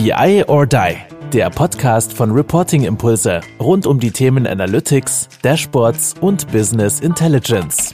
BI or Die, der Podcast von Reporting Impulse rund um die Themen Analytics, Dashboards und Business Intelligence.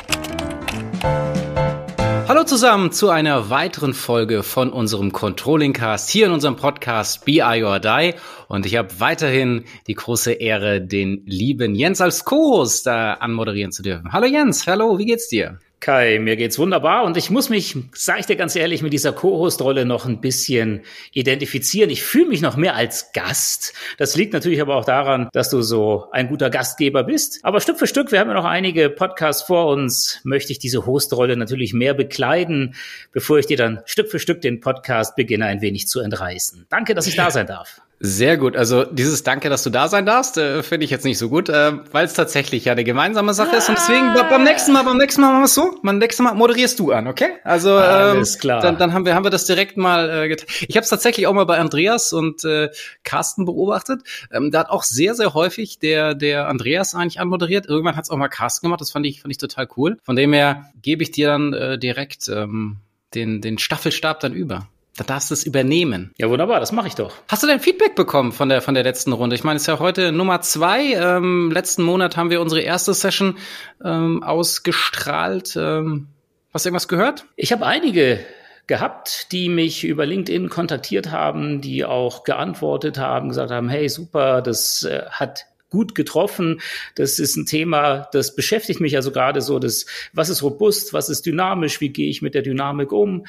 Hallo zusammen zu einer weiteren Folge von unserem Controlling Cast hier in unserem Podcast BI or Die. Und ich habe weiterhin die große Ehre, den lieben Jens als Co-Host äh, anmoderieren zu dürfen. Hallo Jens, hallo, wie geht's dir? Kai, mir geht's wunderbar und ich muss mich, sage ich dir ganz ehrlich, mit dieser Co-Host-Rolle noch ein bisschen identifizieren. Ich fühle mich noch mehr als Gast. Das liegt natürlich aber auch daran, dass du so ein guter Gastgeber bist. Aber Stück für Stück, wir haben ja noch einige Podcasts vor uns, möchte ich diese Host-Rolle natürlich mehr bekleiden, bevor ich dir dann Stück für Stück den Podcast beginne ein wenig zu entreißen. Danke, dass ich da sein darf. Sehr gut. Also dieses Danke, dass du da sein darfst, äh, finde ich jetzt nicht so gut, äh, weil es tatsächlich ja eine gemeinsame Sache ist. Und deswegen beim nächsten Mal, beim nächsten Mal machen wir es so. Beim nächsten Mal moderierst du an, okay? Also ähm, Alles klar. Dann, dann haben wir haben wir das direkt mal äh, getan. Ich habe es tatsächlich auch mal bei Andreas und äh, Carsten beobachtet. Ähm, da hat auch sehr sehr häufig der der Andreas eigentlich anmoderiert. Irgendwann hat es auch mal Carsten gemacht. Das fand ich fand ich total cool. Von dem her gebe ich dir dann äh, direkt ähm, den den Staffelstab dann über. Da darfst du es übernehmen. Ja, wunderbar, das mache ich doch. Hast du denn Feedback bekommen von der von der letzten Runde? Ich meine, es ist ja heute Nummer zwei. Ähm, letzten Monat haben wir unsere erste Session ähm, ausgestrahlt. Ähm, hast du irgendwas gehört? Ich habe einige gehabt, die mich über LinkedIn kontaktiert haben, die auch geantwortet haben, gesagt haben, hey, super, das äh, hat gut getroffen. Das ist ein Thema, das beschäftigt mich also gerade so, das, was ist robust, was ist dynamisch, wie gehe ich mit der Dynamik um?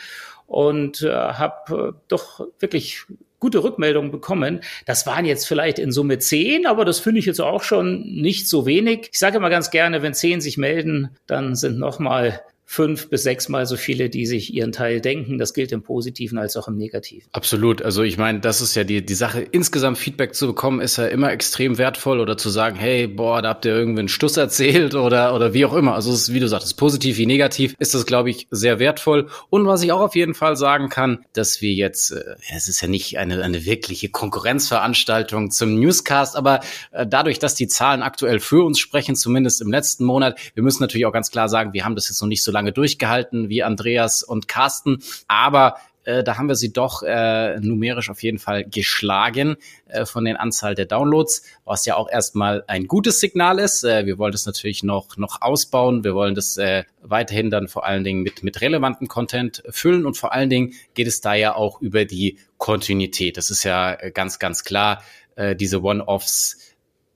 Und äh, habe äh, doch wirklich gute Rückmeldungen bekommen. Das waren jetzt vielleicht in Summe zehn, aber das finde ich jetzt auch schon nicht so wenig. Ich sage immer ganz gerne, wenn zehn sich melden, dann sind noch mal fünf bis sechsmal so viele, die sich ihren Teil denken. Das gilt im Positiven als auch im Negativen. Absolut. Also ich meine, das ist ja die, die Sache. Insgesamt Feedback zu bekommen, ist ja immer extrem wertvoll oder zu sagen, hey, boah, da habt ihr irgendwie einen Stuss erzählt oder, oder wie auch immer. Also ist, wie du sagtest, positiv wie negativ, ist das, glaube ich, sehr wertvoll. Und was ich auch auf jeden Fall sagen kann, dass wir jetzt, äh, es ist ja nicht eine, eine wirkliche Konkurrenzveranstaltung zum Newscast, aber äh, dadurch, dass die Zahlen aktuell für uns sprechen, zumindest im letzten Monat, wir müssen natürlich auch ganz klar sagen, wir haben das jetzt noch nicht so lange durchgehalten wie Andreas und Carsten, aber äh, da haben wir sie doch äh, numerisch auf jeden Fall geschlagen äh, von den Anzahl der Downloads, was ja auch erstmal ein gutes Signal ist. Äh, wir wollen das natürlich noch noch ausbauen. Wir wollen das äh, weiterhin dann vor allen Dingen mit mit relevantem Content füllen und vor allen Dingen geht es da ja auch über die Kontinuität. Das ist ja ganz ganz klar. Äh, diese One-Offs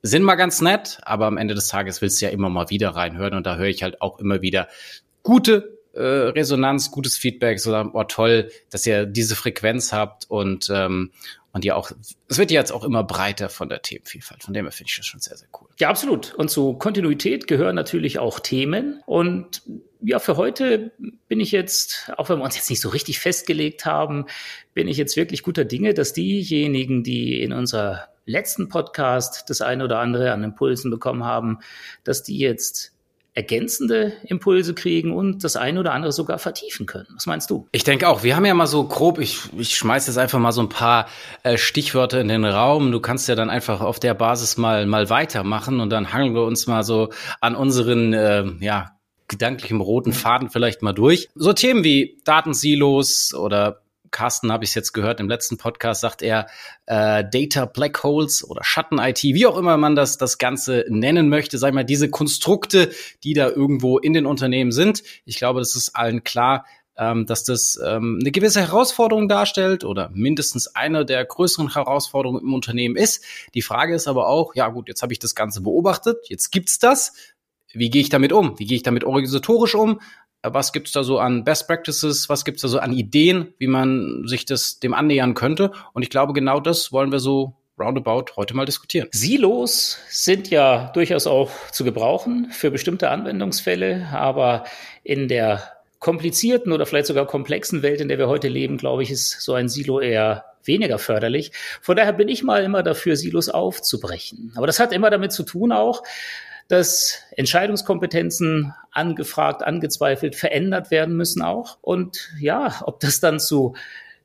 sind mal ganz nett, aber am Ende des Tages willst du ja immer mal wieder reinhören und da höre ich halt auch immer wieder gute äh, Resonanz, gutes Feedback, so oh toll, dass ihr diese Frequenz habt und ähm, und ja auch, es wird ja jetzt auch immer breiter von der Themenvielfalt. Von dem her finde ich das schon sehr, sehr cool. Ja, absolut. Und zu Kontinuität gehören natürlich auch Themen. Und ja, für heute bin ich jetzt, auch wenn wir uns jetzt nicht so richtig festgelegt haben, bin ich jetzt wirklich guter Dinge, dass diejenigen, die in unserer letzten Podcast das eine oder andere an Impulsen bekommen haben, dass die jetzt ergänzende Impulse kriegen und das eine oder andere sogar vertiefen können. Was meinst du? Ich denke auch, wir haben ja mal so grob, ich, ich schmeiß jetzt einfach mal so ein paar äh, Stichwörter in den Raum. Du kannst ja dann einfach auf der Basis mal, mal weitermachen und dann hangeln wir uns mal so an unseren, äh, ja, gedanklichen roten Faden vielleicht mal durch. So Themen wie Datensilos oder Carsten habe ich jetzt gehört, im letzten Podcast sagt er äh, Data Black Holes oder Schatten-IT, wie auch immer man das, das Ganze nennen möchte, sag ich mal, diese Konstrukte, die da irgendwo in den Unternehmen sind. Ich glaube, das ist allen klar, ähm, dass das ähm, eine gewisse Herausforderung darstellt oder mindestens eine der größeren Herausforderungen im Unternehmen ist. Die Frage ist aber auch, ja gut, jetzt habe ich das Ganze beobachtet, jetzt gibt's das. Wie gehe ich damit um? Wie gehe ich damit organisatorisch um? was gibt's da so an Best Practices, was gibt's da so an Ideen, wie man sich das dem annähern könnte. Und ich glaube, genau das wollen wir so roundabout heute mal diskutieren. Silos sind ja durchaus auch zu gebrauchen für bestimmte Anwendungsfälle, aber in der komplizierten oder vielleicht sogar komplexen Welt, in der wir heute leben, glaube ich, ist so ein Silo eher weniger förderlich. Von daher bin ich mal immer dafür, Silos aufzubrechen. Aber das hat immer damit zu tun auch, dass Entscheidungskompetenzen angefragt, angezweifelt, verändert werden müssen auch. Und ja, ob das dann zu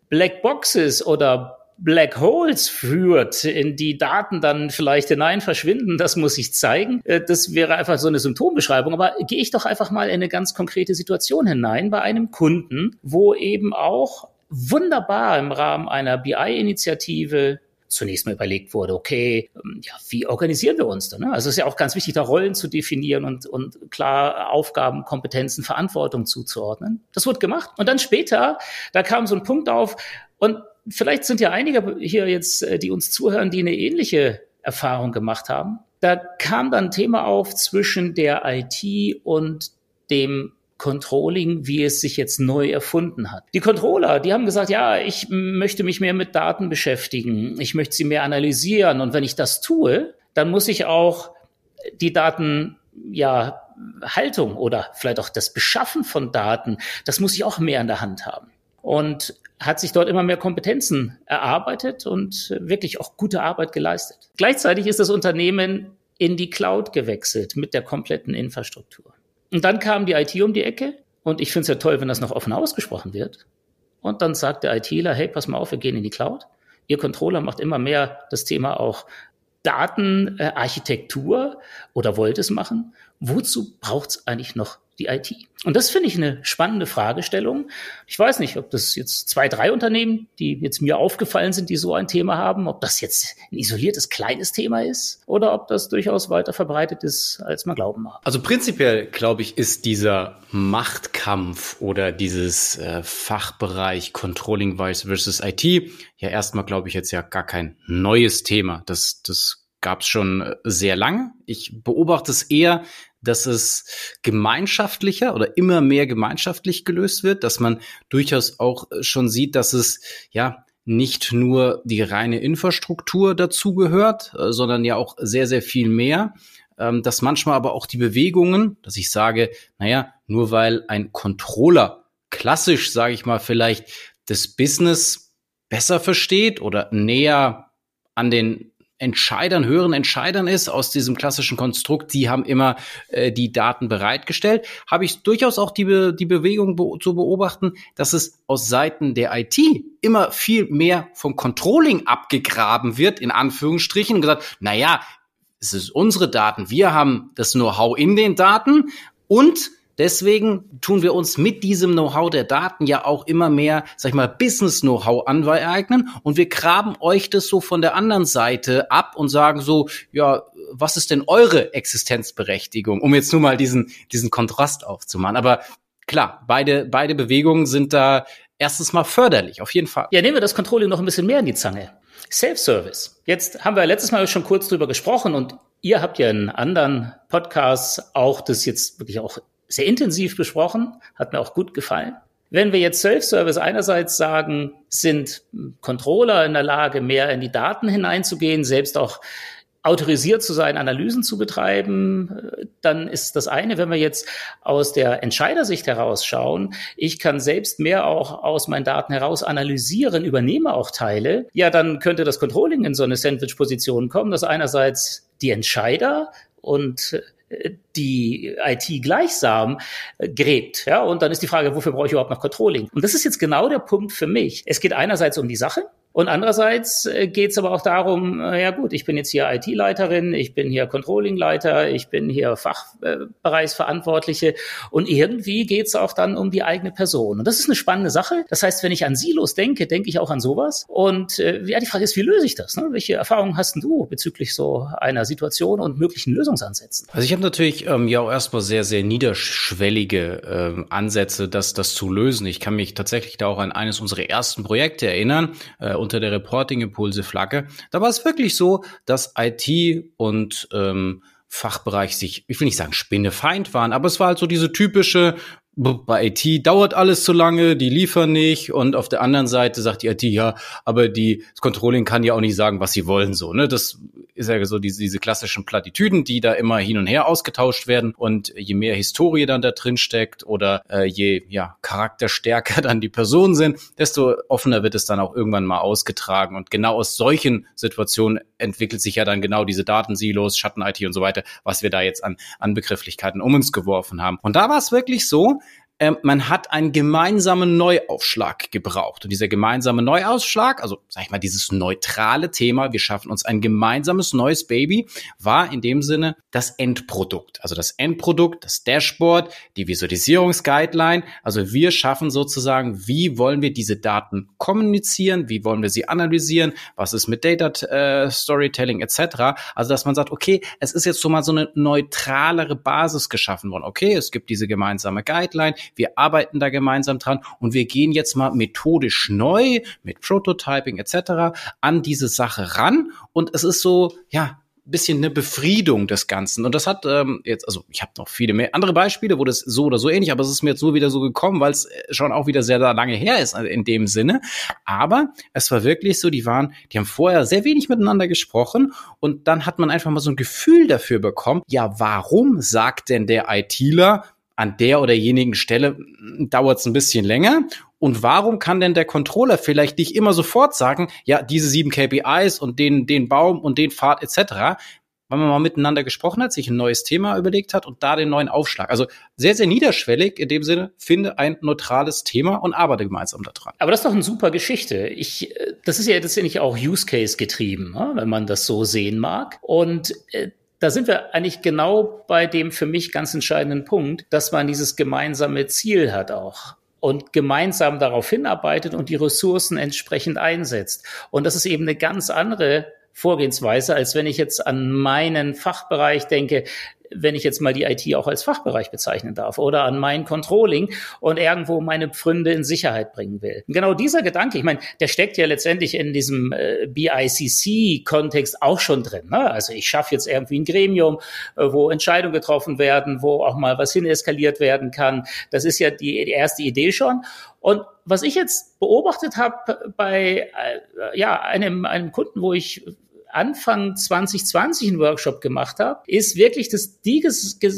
Black Boxes oder Black Holes führt, in die Daten dann vielleicht hinein verschwinden, das muss ich zeigen. Äh, das wäre einfach so eine Symptombeschreibung. Aber gehe ich doch einfach mal in eine ganz konkrete Situation hinein bei einem Kunden, wo eben auch wunderbar im Rahmen einer BI-Initiative zunächst mal überlegt wurde, okay, ähm, ja, wie organisieren wir uns da? Ne? Also es ist ja auch ganz wichtig, da Rollen zu definieren und, und klar Aufgaben, Kompetenzen, Verantwortung zuzuordnen. Das wurde gemacht. Und dann später, da kam so ein Punkt auf und vielleicht sind ja einige hier jetzt, äh, die uns zuhören, die eine ähnliche Erfahrung gemacht haben. Da kam dann ein Thema auf zwischen der IT und dem Controlling, wie es sich jetzt neu erfunden hat. Die Controller, die haben gesagt, ja, ich möchte mich mehr mit Daten beschäftigen, ich möchte sie mehr analysieren und wenn ich das tue, dann muss ich auch die Daten ja Haltung oder vielleicht auch das Beschaffen von Daten, das muss ich auch mehr in der Hand haben. Und hat sich dort immer mehr Kompetenzen erarbeitet und wirklich auch gute Arbeit geleistet. Gleichzeitig ist das Unternehmen in die Cloud gewechselt mit der kompletten Infrastruktur. Und dann kam die IT um die Ecke und ich finde es ja toll, wenn das noch offen ausgesprochen wird. Und dann sagt der ITler, hey, pass mal auf, wir gehen in die Cloud. Ihr Controller macht immer mehr das Thema auch Datenarchitektur oder wollt es machen. Wozu braucht es eigentlich noch die IT? Und das finde ich eine spannende Fragestellung. Ich weiß nicht, ob das jetzt zwei, drei Unternehmen, die jetzt mir aufgefallen sind, die so ein Thema haben, ob das jetzt ein isoliertes kleines Thema ist oder ob das durchaus weiter verbreitet ist, als man glauben mag. Also prinzipiell, glaube ich, ist dieser Machtkampf oder dieses äh, Fachbereich Controlling Vice versus IT ja erstmal, glaube ich, jetzt ja gar kein neues Thema. Das, das gab es schon sehr lange. Ich beobachte es eher dass es gemeinschaftlicher oder immer mehr gemeinschaftlich gelöst wird, dass man durchaus auch schon sieht, dass es ja nicht nur die reine Infrastruktur dazugehört, äh, sondern ja auch sehr, sehr viel mehr. Ähm, dass manchmal aber auch die Bewegungen, dass ich sage, naja, nur weil ein Controller klassisch, sage ich mal, vielleicht das Business besser versteht oder näher an den Entscheidern, höheren Entscheidern ist aus diesem klassischen Konstrukt, die haben immer äh, die Daten bereitgestellt, habe ich durchaus auch die, Be die Bewegung be zu beobachten, dass es aus Seiten der IT immer viel mehr vom Controlling abgegraben wird, in Anführungsstrichen, und gesagt, na ja, es ist unsere Daten, wir haben das Know-how in den Daten und Deswegen tun wir uns mit diesem Know-how der Daten ja auch immer mehr, sag ich mal, Business-Know-how aneignen und wir graben euch das so von der anderen Seite ab und sagen so, ja, was ist denn eure Existenzberechtigung, um jetzt nur mal diesen, diesen Kontrast aufzumachen. Aber klar, beide, beide Bewegungen sind da erstens mal förderlich, auf jeden Fall. Ja, nehmen wir das Controlling noch ein bisschen mehr in die Zange. Self-Service. Jetzt haben wir letztes Mal schon kurz drüber gesprochen und ihr habt ja in anderen Podcasts auch das jetzt wirklich auch sehr intensiv besprochen, hat mir auch gut gefallen. Wenn wir jetzt Self-Service einerseits sagen, sind Controller in der Lage, mehr in die Daten hineinzugehen, selbst auch autorisiert zu sein, Analysen zu betreiben, dann ist das eine. Wenn wir jetzt aus der Entscheidersicht herausschauen, ich kann selbst mehr auch aus meinen Daten heraus analysieren, übernehme auch Teile, ja, dann könnte das Controlling in so eine Sandwich-Position kommen, dass einerseits die Entscheider und die IT gleichsam äh, gräbt. Ja, und dann ist die Frage, wofür brauche ich überhaupt noch Controlling? Und das ist jetzt genau der Punkt für mich. Es geht einerseits um die Sache, und andererseits äh, geht es aber auch darum, äh, ja gut, ich bin jetzt hier IT-Leiterin, ich bin hier Controlling-Leiter, ich bin hier Fachbereichsverantwortliche und irgendwie geht es auch dann um die eigene Person. Und das ist eine spannende Sache. Das heißt, wenn ich an Silos denke, denke ich auch an sowas. Und äh, ja, die Frage ist, wie löse ich das? Ne? Welche Erfahrungen hast du bezüglich so einer Situation und möglichen Lösungsansätzen? Also ich habe natürlich ähm, ja auch erstmal sehr, sehr niederschwellige ähm, Ansätze, das, das zu lösen. Ich kann mich tatsächlich da auch an eines unserer ersten Projekte erinnern. Äh, unter der Reporting-Impulse-Flagge. Da war es wirklich so, dass IT und ähm, Fachbereich sich, ich will nicht sagen Spinnefeind waren, aber es war halt so diese typische, bei IT dauert alles zu lange, die liefern nicht. Und auf der anderen Seite sagt die IT, ja, aber die das Controlling kann ja auch nicht sagen, was sie wollen, so, ne, das ist ja so diese, diese klassischen Plattitüden, die da immer hin und her ausgetauscht werden. Und je mehr Historie dann da drin steckt oder äh, je, ja, charakterstärker dann die Personen sind, desto offener wird es dann auch irgendwann mal ausgetragen. Und genau aus solchen Situationen entwickelt sich ja dann genau diese Datensilos, Schatten-IT und so weiter, was wir da jetzt an, an Begrifflichkeiten um uns geworfen haben. Und da war es wirklich so, ähm, man hat einen gemeinsamen Neuaufschlag gebraucht. Und dieser gemeinsame Neuaufschlag, also sag ich mal, dieses neutrale Thema, wir schaffen uns ein gemeinsames neues Baby, war in dem Sinne das Endprodukt. Also das Endprodukt, das Dashboard, die Visualisierungsguideline. Also wir schaffen sozusagen, wie wollen wir diese Daten kommunizieren, wie wollen wir sie analysieren, was ist mit Data äh, Storytelling etc. Also dass man sagt, okay, es ist jetzt so mal so eine neutralere Basis geschaffen worden. Okay, es gibt diese gemeinsame Guideline, wir arbeiten da gemeinsam dran und wir gehen jetzt mal methodisch neu mit Prototyping etc. an diese Sache ran und es ist so, ja, bisschen eine Befriedung des Ganzen. Und das hat ähm, jetzt, also ich habe noch viele mehr andere Beispiele, wo das so oder so ähnlich, aber es ist mir jetzt so wieder so gekommen, weil es schon auch wieder sehr, lange her ist also in dem Sinne. Aber es war wirklich so, die waren, die haben vorher sehr wenig miteinander gesprochen und dann hat man einfach mal so ein Gefühl dafür bekommen, ja, warum sagt denn der ITler, an der oder jenigen Stelle dauert es ein bisschen länger. Und warum kann denn der Controller vielleicht nicht immer sofort sagen, ja, diese sieben KPIs und den, den Baum und den Pfad etc., weil man mal miteinander gesprochen hat, sich ein neues Thema überlegt hat und da den neuen Aufschlag. Also sehr, sehr niederschwellig in dem Sinne, finde ein neutrales Thema und arbeite gemeinsam daran. Aber das ist doch eine super Geschichte. Ich, äh, das ist ja nicht auch Use Case getrieben, ne, wenn man das so sehen mag. Und äh, da sind wir eigentlich genau bei dem für mich ganz entscheidenden Punkt, dass man dieses gemeinsame Ziel hat auch und gemeinsam darauf hinarbeitet und die Ressourcen entsprechend einsetzt. Und das ist eben eine ganz andere Vorgehensweise, als wenn ich jetzt an meinen Fachbereich denke, wenn ich jetzt mal die IT auch als Fachbereich bezeichnen darf oder an mein Controlling und irgendwo meine Pfründe in Sicherheit bringen will. Genau dieser Gedanke, ich meine, der steckt ja letztendlich in diesem äh, BICC-Kontext auch schon drin. Ne? Also ich schaffe jetzt irgendwie ein Gremium, äh, wo Entscheidungen getroffen werden, wo auch mal was hin eskaliert werden kann. Das ist ja die, die erste Idee schon. Und was ich jetzt beobachtet habe bei äh, ja, einem, einem Kunden, wo ich Anfang 2020 einen Workshop gemacht habe, ist wirklich, dass die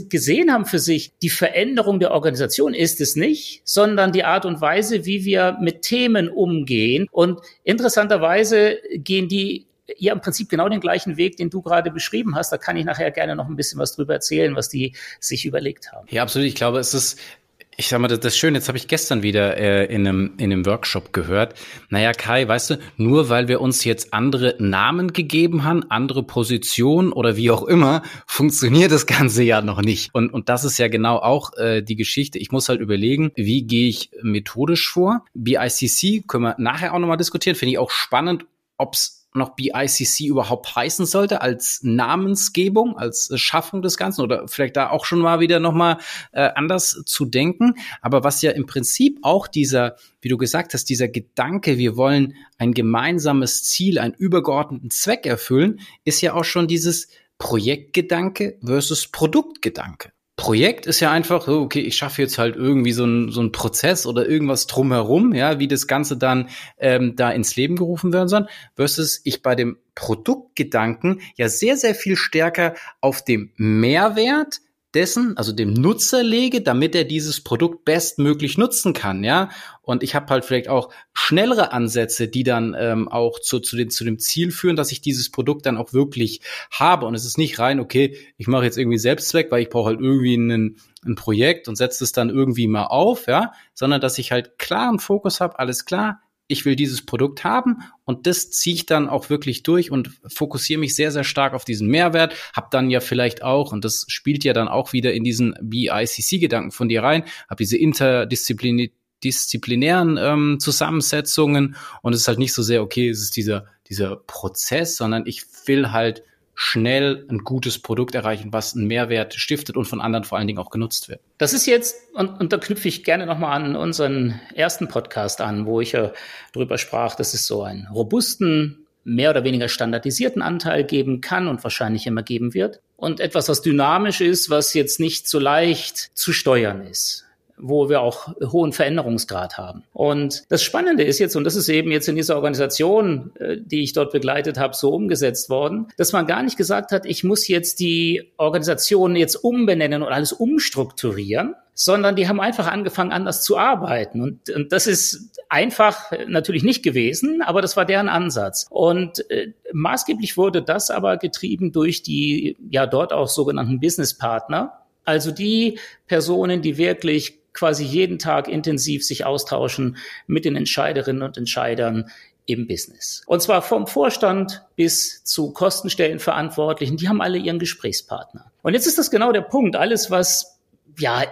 gesehen haben für sich, die Veränderung der Organisation ist es nicht, sondern die Art und Weise, wie wir mit Themen umgehen. Und interessanterweise gehen die ja im Prinzip genau den gleichen Weg, den du gerade beschrieben hast. Da kann ich nachher gerne noch ein bisschen was drüber erzählen, was die sich überlegt haben. Ja, absolut. Ich glaube, es ist ich sag mal, das, das Schöne, jetzt habe ich gestern wieder äh, in, einem, in einem Workshop gehört. Naja, Kai, weißt du, nur weil wir uns jetzt andere Namen gegeben haben, andere Positionen oder wie auch immer, funktioniert das Ganze ja noch nicht. Und, und das ist ja genau auch äh, die Geschichte. Ich muss halt überlegen, wie gehe ich methodisch vor. BICC können wir nachher auch nochmal diskutieren. Finde ich auch spannend, ob es noch BICC überhaupt heißen sollte als Namensgebung, als Schaffung des Ganzen oder vielleicht da auch schon mal wieder noch mal äh, anders zu denken. Aber was ja im Prinzip auch dieser, wie du gesagt hast, dieser Gedanke, wir wollen ein gemeinsames Ziel, einen übergeordneten Zweck erfüllen, ist ja auch schon dieses Projektgedanke versus Produktgedanke. Projekt ist ja einfach, okay, ich schaffe jetzt halt irgendwie so ein so ein Prozess oder irgendwas drumherum, ja, wie das Ganze dann ähm, da ins Leben gerufen werden soll, versus ich bei dem Produktgedanken ja sehr, sehr viel stärker auf dem Mehrwert dessen, also dem Nutzer lege, damit er dieses Produkt bestmöglich nutzen kann, ja. Und ich habe halt vielleicht auch schnellere Ansätze, die dann ähm, auch zu, zu, den, zu dem Ziel führen, dass ich dieses Produkt dann auch wirklich habe. Und es ist nicht rein, okay, ich mache jetzt irgendwie Selbstzweck, weil ich brauche halt irgendwie einen, ein Projekt und setze es dann irgendwie mal auf, ja, sondern dass ich halt klaren Fokus habe, alles klar, ich will dieses Produkt haben und das ziehe ich dann auch wirklich durch und fokussiere mich sehr, sehr stark auf diesen Mehrwert, habe dann ja vielleicht auch, und das spielt ja dann auch wieder in diesen BICC-Gedanken von dir rein, habe diese interdisziplinären ähm, Zusammensetzungen und es ist halt nicht so sehr, okay, es ist dieser, dieser Prozess, sondern ich will halt schnell ein gutes Produkt erreichen, was einen Mehrwert stiftet und von anderen vor allen Dingen auch genutzt wird. Das ist jetzt, und, und da knüpfe ich gerne nochmal an unseren ersten Podcast an, wo ich ja drüber sprach, dass es so einen robusten, mehr oder weniger standardisierten Anteil geben kann und wahrscheinlich immer geben wird. Und etwas, was dynamisch ist, was jetzt nicht so leicht zu steuern ist wo wir auch hohen Veränderungsgrad haben. Und das Spannende ist jetzt, und das ist eben jetzt in dieser Organisation, äh, die ich dort begleitet habe, so umgesetzt worden, dass man gar nicht gesagt hat, ich muss jetzt die Organisation jetzt umbenennen und alles umstrukturieren, sondern die haben einfach angefangen, anders zu arbeiten. Und, und das ist einfach natürlich nicht gewesen, aber das war deren Ansatz. Und äh, maßgeblich wurde das aber getrieben durch die ja dort auch sogenannten Business Partner, also die Personen, die wirklich quasi jeden Tag intensiv sich austauschen mit den Entscheiderinnen und Entscheidern im Business. Und zwar vom Vorstand bis zu Kostenstellenverantwortlichen, die haben alle ihren Gesprächspartner. Und jetzt ist das genau der Punkt. Alles, was ja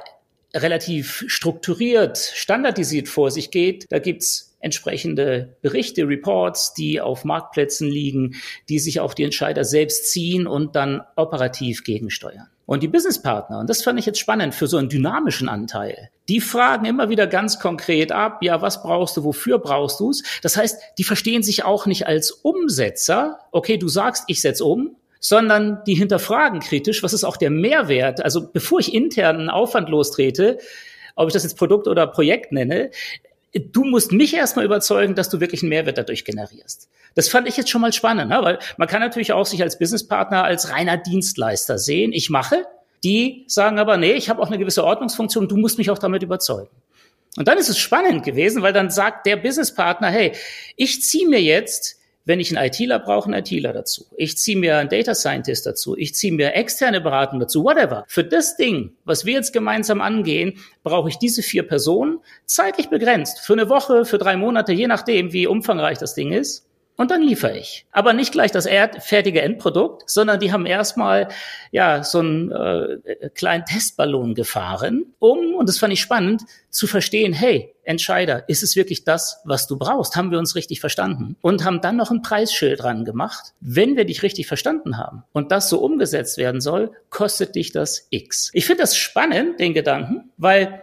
relativ strukturiert, standardisiert vor sich geht, da gibt's entsprechende Berichte, Reports, die auf Marktplätzen liegen, die sich auch die Entscheider selbst ziehen und dann operativ gegensteuern. Und die Businesspartner, und das fand ich jetzt spannend für so einen dynamischen Anteil, die fragen immer wieder ganz konkret ab, ja, was brauchst du, wofür brauchst du es? Das heißt, die verstehen sich auch nicht als Umsetzer, okay, du sagst, ich setz um, sondern die hinterfragen kritisch, was ist auch der Mehrwert? Also bevor ich intern einen Aufwand lostrete, ob ich das jetzt Produkt oder Projekt nenne, du musst mich erstmal überzeugen, dass du wirklich einen Mehrwert dadurch generierst. Das fand ich jetzt schon mal spannend, ne? weil man kann natürlich auch sich als Businesspartner als reiner Dienstleister sehen. Ich mache, die sagen aber, nee, ich habe auch eine gewisse Ordnungsfunktion, du musst mich auch damit überzeugen. Und dann ist es spannend gewesen, weil dann sagt der Businesspartner, hey, ich ziehe mir jetzt wenn ich einen ITler brauche, einen ITler dazu. Ich ziehe mir einen Data Scientist dazu. Ich ziehe mir externe Beratung dazu. Whatever. Für das Ding, was wir jetzt gemeinsam angehen, brauche ich diese vier Personen zeitlich begrenzt. Für eine Woche, für drei Monate, je nachdem, wie umfangreich das Ding ist und dann liefere ich. Aber nicht gleich das fertige Endprodukt, sondern die haben erstmal ja so einen äh, kleinen Testballon gefahren, um, und das fand ich spannend, zu verstehen, hey, Entscheider, ist es wirklich das, was du brauchst? Haben wir uns richtig verstanden? Und haben dann noch ein Preisschild dran gemacht. Wenn wir dich richtig verstanden haben und das so umgesetzt werden soll, kostet dich das X. Ich finde das spannend, den Gedanken, weil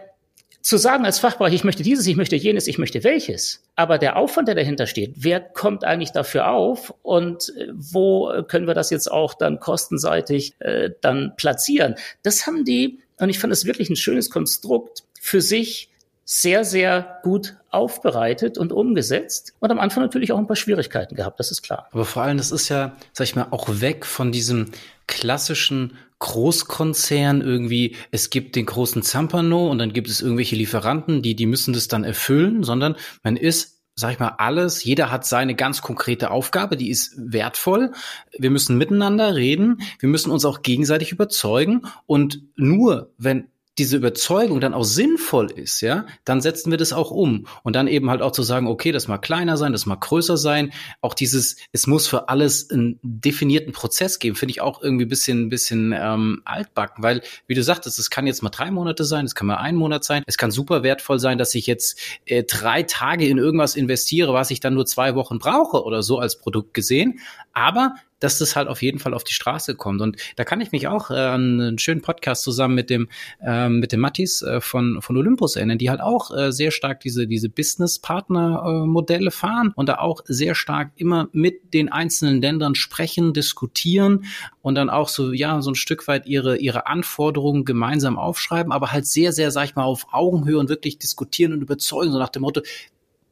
zu sagen als Fachbereich, ich möchte dieses, ich möchte jenes, ich möchte welches. Aber der Aufwand, der dahinter steht, wer kommt eigentlich dafür auf und äh, wo können wir das jetzt auch dann kostenseitig äh, dann platzieren? Das haben die, und ich fand das wirklich ein schönes Konstrukt, für sich sehr, sehr gut aufbereitet und umgesetzt und am Anfang natürlich auch ein paar Schwierigkeiten gehabt, das ist klar. Aber vor allem, das ist ja, sag ich mal, auch weg von diesem klassischen Großkonzern irgendwie, es gibt den großen Zampano und dann gibt es irgendwelche Lieferanten, die, die müssen das dann erfüllen, sondern man ist sag ich mal, alles. Jeder hat seine ganz konkrete Aufgabe, die ist wertvoll. Wir müssen miteinander reden. Wir müssen uns auch gegenseitig überzeugen. Und nur wenn diese Überzeugung dann auch sinnvoll ist, ja, dann setzen wir das auch um. Und dann eben halt auch zu sagen, okay, das mag kleiner sein, das mag größer sein. Auch dieses, es muss für alles einen definierten Prozess geben, finde ich auch irgendwie ein bisschen, bisschen ähm, altbacken, weil, wie du sagtest, es kann jetzt mal drei Monate sein, es kann mal ein Monat sein, es kann super wertvoll sein, dass ich jetzt äh, drei Tage in irgendwas investiere, was ich dann nur zwei Wochen brauche oder so als Produkt gesehen. Aber dass das halt auf jeden Fall auf die Straße kommt. Und da kann ich mich auch äh, an einen schönen Podcast zusammen mit dem äh, mit dem Mattis äh, von von Olympus erinnern, die halt auch äh, sehr stark diese diese Business Partner äh, Modelle fahren und da auch sehr stark immer mit den einzelnen Ländern sprechen, diskutieren und dann auch so ja so ein Stück weit ihre ihre Anforderungen gemeinsam aufschreiben, aber halt sehr sehr sag ich mal auf Augenhöhe und wirklich diskutieren und überzeugen so nach dem Motto,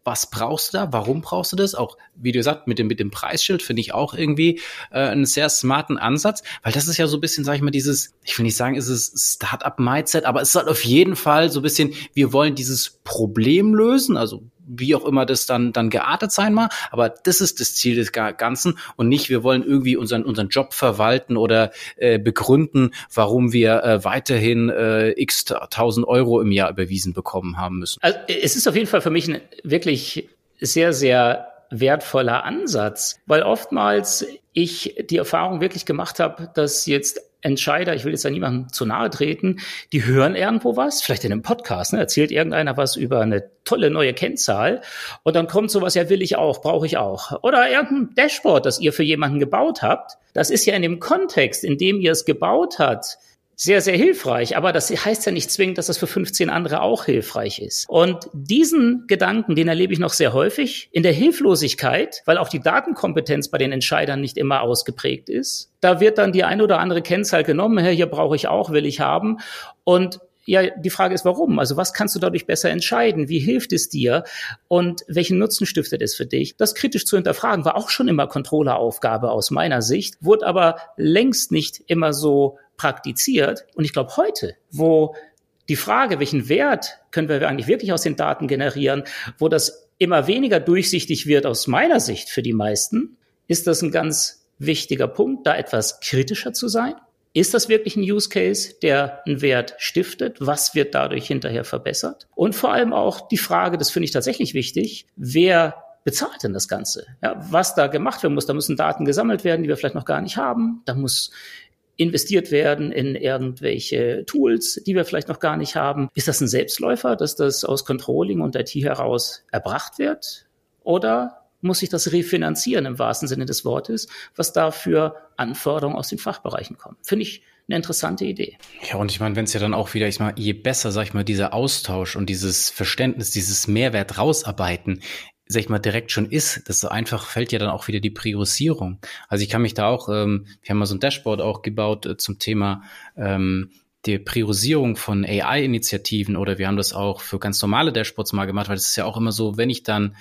was brauchst du da, warum brauchst du das? Auch, wie du gesagt, mit dem, mit dem Preisschild finde ich auch irgendwie äh, einen sehr smarten Ansatz, weil das ist ja so ein bisschen, sag ich mal, dieses, ich will nicht sagen, ist es Startup-Mindset, aber es ist halt auf jeden Fall so ein bisschen, wir wollen dieses Problem lösen, also wie auch immer das dann, dann geartet sein mag. Aber das ist das Ziel des Ganzen und nicht, wir wollen irgendwie unseren, unseren Job verwalten oder äh, begründen, warum wir äh, weiterhin äh, x tausend Euro im Jahr überwiesen bekommen haben müssen. Also, es ist auf jeden Fall für mich ein wirklich sehr, sehr wertvoller Ansatz, weil oftmals ich die Erfahrung wirklich gemacht habe, dass jetzt Entscheider, ich will jetzt da niemandem zu nahe treten, die hören irgendwo was, vielleicht in einem Podcast, ne, erzählt irgendeiner was über eine tolle neue Kennzahl und dann kommt sowas, ja will ich auch, brauche ich auch. Oder irgendein Dashboard, das ihr für jemanden gebaut habt. Das ist ja in dem Kontext, in dem ihr es gebaut habt, sehr, sehr hilfreich. Aber das heißt ja nicht zwingend, dass das für 15 andere auch hilfreich ist. Und diesen Gedanken, den erlebe ich noch sehr häufig in der Hilflosigkeit, weil auch die Datenkompetenz bei den Entscheidern nicht immer ausgeprägt ist. Da wird dann die eine oder andere Kennzahl genommen, hier brauche ich auch, will ich haben. Und ja, die Frage ist, warum? Also was kannst du dadurch besser entscheiden? Wie hilft es dir? Und welchen Nutzen stiftet es für dich? Das kritisch zu hinterfragen war auch schon immer Controlleraufgabe aus meiner Sicht, wurde aber längst nicht immer so praktiziert. Und ich glaube, heute, wo die Frage, welchen Wert können wir eigentlich wirklich aus den Daten generieren, wo das immer weniger durchsichtig wird aus meiner Sicht für die meisten, ist das ein ganz wichtiger Punkt, da etwas kritischer zu sein, Ist das wirklich ein Use Case, der einen Wert stiftet? Was wird dadurch hinterher verbessert? Und vor allem auch die Frage, das finde ich tatsächlich wichtig, wer bezahlt denn das Ganze? Ja, was da gemacht werden muss, da müssen Daten gesammelt werden, die wir vielleicht noch gar nicht haben. Da muss investiert werden in irgendwelche Tools, die wir vielleicht noch gar nicht haben. Ist das ein Selbstläufer, dass das aus Controlling und IT heraus erbracht wird? Oder muss ich das refinanzieren im wahrsten Sinne des Wortes, was da für Anforderungen aus den Fachbereichen kommen? Finde ich eine interessante Idee. Ja, und ich meine, wenn es ja dann auch wieder, ich meine, je besser, sag ich mal, dieser Austausch und dieses Verständnis, dieses Mehrwert rausarbeiten, sag ich mal, direkt schon ist, desto einfach fällt ja dann auch wieder die Priorisierung. Also ich kann mich da auch, ähm, wir haben mal so ein Dashboard auch gebaut äh, zum Thema ähm, die Priorisierung von AI-Initiativen oder wir haben das auch für ganz normale Dashboards mal gemacht, weil es ist ja auch immer so, wenn ich dann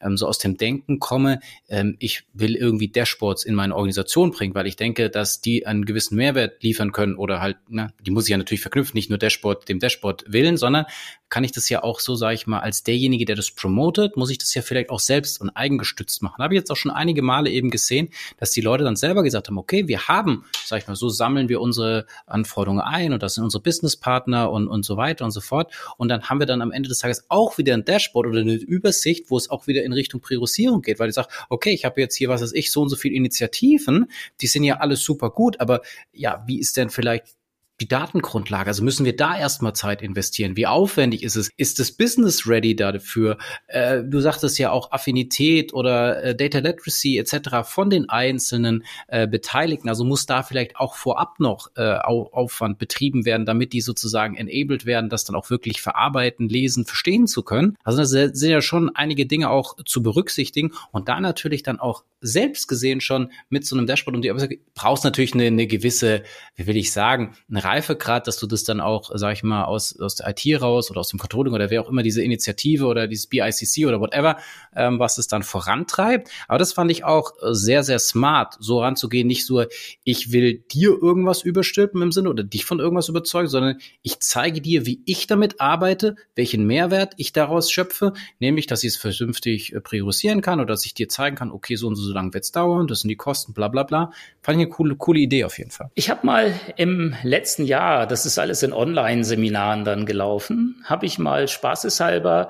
ähm, so aus dem Denken komme, ähm, ich will irgendwie Dashboards in meine Organisation bringen, weil ich denke, dass die einen gewissen Mehrwert liefern können oder halt, na, die muss ich ja natürlich verknüpfen, nicht nur Dashboard dem Dashboard willen, sondern kann ich das ja auch so, sage ich mal, als derjenige, der das promotet, muss ich das ja vielleicht auch selbst und eigengestützt machen. Habe ich jetzt auch schon einige Male eben gesehen, dass die Leute dann selber gesagt haben, okay, wir haben, sage ich mal, so sammeln wir unsere Anforderungen ein und das sind unsere Businesspartner und, und so weiter und so fort. Und dann haben wir dann am Ende des Tages auch wieder ein Dashboard oder eine Übersicht, wo es auch wieder in Richtung Priorisierung geht, weil ich sage, okay, ich habe jetzt hier, was weiß ich, so und so viele Initiativen, die sind ja alles super gut, aber ja, wie ist denn vielleicht die Datengrundlage? Also müssen wir da erstmal Zeit investieren? Wie aufwendig ist es? Ist das Business ready dafür? Äh, du sagtest ja auch Affinität oder äh, Data Literacy etc. von den einzelnen äh, Beteiligten. Also muss da vielleicht auch vorab noch äh, Aufwand betrieben werden, damit die sozusagen enabled werden, das dann auch wirklich verarbeiten, lesen, verstehen zu können. Also da sind ja schon einige Dinge auch zu berücksichtigen und da natürlich dann auch selbst gesehen schon mit so einem Dashboard und die brauchst natürlich eine, eine gewisse, wie will ich sagen, eine Reifegrad, dass du das dann auch, sag ich mal, aus, aus der IT raus oder aus dem Controlling oder wer auch immer diese Initiative oder dieses BICC oder whatever, ähm, was es dann vorantreibt. Aber das fand ich auch sehr, sehr smart, so ranzugehen. Nicht so, ich will dir irgendwas überstülpen im Sinne oder dich von irgendwas überzeugen, sondern ich zeige dir, wie ich damit arbeite, welchen Mehrwert ich daraus schöpfe, nämlich, dass ich es vernünftig äh, priorisieren kann oder dass ich dir zeigen kann, okay, so und so lange wird es dauern, das sind die Kosten, bla bla bla. Fand ich eine coole, coole Idee auf jeden Fall. Ich habe mal im letzten letzten Jahr, das ist alles in Online-Seminaren dann gelaufen, habe ich mal spaßeshalber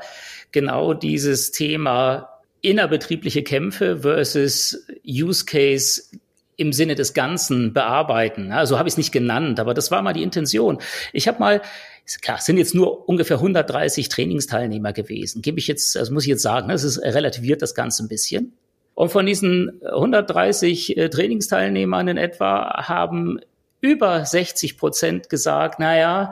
genau dieses Thema innerbetriebliche Kämpfe versus Use Case im Sinne des Ganzen bearbeiten. Also habe ich es nicht genannt, aber das war mal die Intention. Ich habe mal klar, sind jetzt nur ungefähr 130 Trainingsteilnehmer gewesen. Gebe ich jetzt, also muss ich jetzt sagen, das ist relativiert das Ganze ein bisschen. Und von diesen 130 äh, Trainingsteilnehmern in etwa haben über 60 Prozent gesagt, naja,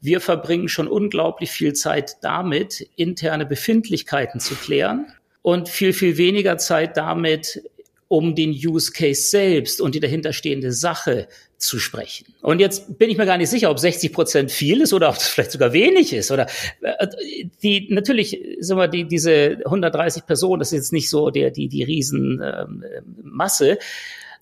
wir verbringen schon unglaublich viel Zeit damit, interne Befindlichkeiten zu klären und viel, viel weniger Zeit damit, um den Use Case selbst und die dahinterstehende Sache zu sprechen. Und jetzt bin ich mir gar nicht sicher, ob 60 Prozent viel ist oder ob das vielleicht sogar wenig ist. Oder äh, die natürlich, sagen wir, die, diese 130 Personen, das ist jetzt nicht so der die die Riesenmasse. Ähm,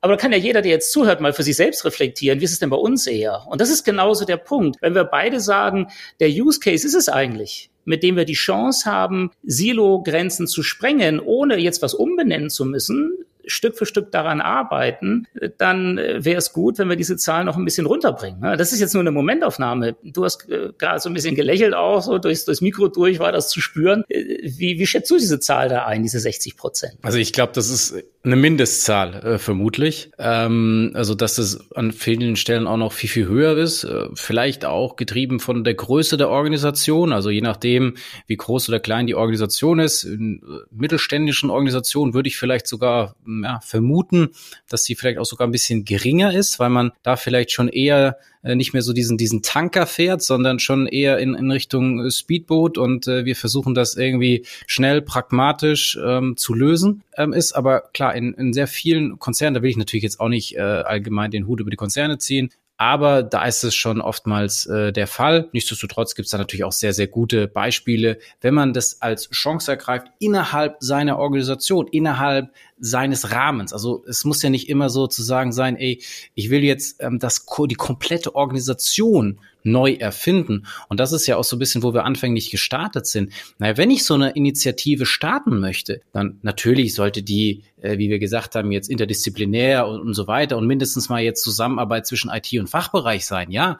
aber da kann ja jeder, der jetzt zuhört, mal für sich selbst reflektieren, wie ist es denn bei uns eher? Und das ist genauso der Punkt. Wenn wir beide sagen, der Use Case ist es eigentlich, mit dem wir die Chance haben, Silo-Grenzen zu sprengen, ohne jetzt was umbenennen zu müssen, Stück für Stück daran arbeiten, dann äh, wäre es gut, wenn wir diese Zahlen noch ein bisschen runterbringen. Das ist jetzt nur eine Momentaufnahme. Du hast äh, gerade so ein bisschen gelächelt auch, so durchs, durchs Mikro durch war das zu spüren. Äh, wie, wie schätzt du diese Zahl da ein, diese 60 Prozent? Also ich glaube, das ist eine Mindestzahl äh, vermutlich. Ähm, also dass das an vielen Stellen auch noch viel, viel höher ist. Vielleicht auch getrieben von der Größe der Organisation. Also je nachdem, wie groß oder klein die Organisation ist. In mittelständischen Organisationen würde ich vielleicht sogar ja, vermuten, dass sie vielleicht auch sogar ein bisschen geringer ist, weil man da vielleicht schon eher äh, nicht mehr so diesen, diesen Tanker fährt, sondern schon eher in, in Richtung äh, Speedboot und äh, wir versuchen das irgendwie schnell, pragmatisch ähm, zu lösen ähm, ist. Aber klar, in, in sehr vielen Konzernen, da will ich natürlich jetzt auch nicht äh, allgemein den Hut über die Konzerne ziehen, aber da ist es schon oftmals äh, der Fall. Nichtsdestotrotz gibt es da natürlich auch sehr, sehr gute Beispiele, wenn man das als Chance ergreift, innerhalb seiner Organisation, innerhalb seines Rahmens. Also es muss ja nicht immer sozusagen sein, ey, ich will jetzt ähm, das die komplette Organisation neu erfinden. Und das ist ja auch so ein bisschen, wo wir anfänglich gestartet sind. Naja, wenn ich so eine Initiative starten möchte, dann natürlich sollte die, äh, wie wir gesagt haben, jetzt interdisziplinär und, und so weiter und mindestens mal jetzt Zusammenarbeit zwischen IT und Fachbereich sein, ja.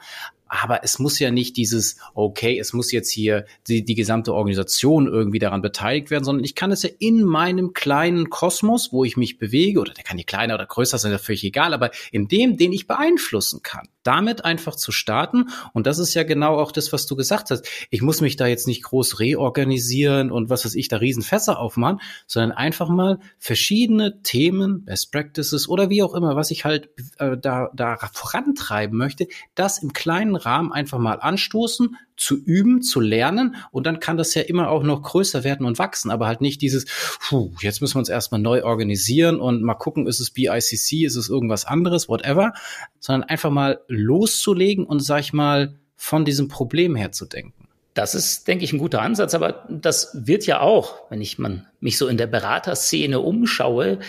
Aber es muss ja nicht dieses, okay, es muss jetzt hier die, die gesamte Organisation irgendwie daran beteiligt werden, sondern ich kann es ja in meinem kleinen Kosmos, wo ich mich bewege, oder der kann die kleiner oder größer sein, ist völlig egal, aber in dem, den ich beeinflussen kann damit einfach zu starten. Und das ist ja genau auch das, was du gesagt hast. Ich muss mich da jetzt nicht groß reorganisieren und was weiß ich, da Riesenfässer aufmachen, sondern einfach mal verschiedene Themen, Best Practices oder wie auch immer, was ich halt äh, da, da vorantreiben möchte, das im kleinen Rahmen einfach mal anstoßen, zu üben, zu lernen und dann kann das ja immer auch noch größer werden und wachsen, aber halt nicht dieses, puh, jetzt müssen wir uns erstmal neu organisieren und mal gucken, ist es BICC, ist es irgendwas anderes, whatever, sondern einfach mal loszulegen und, sag ich mal, von diesem Problem her zu denken. Das ist, denke ich, ein guter Ansatz, aber das wird ja auch, wenn ich man, mich so in der Beraterszene umschaue,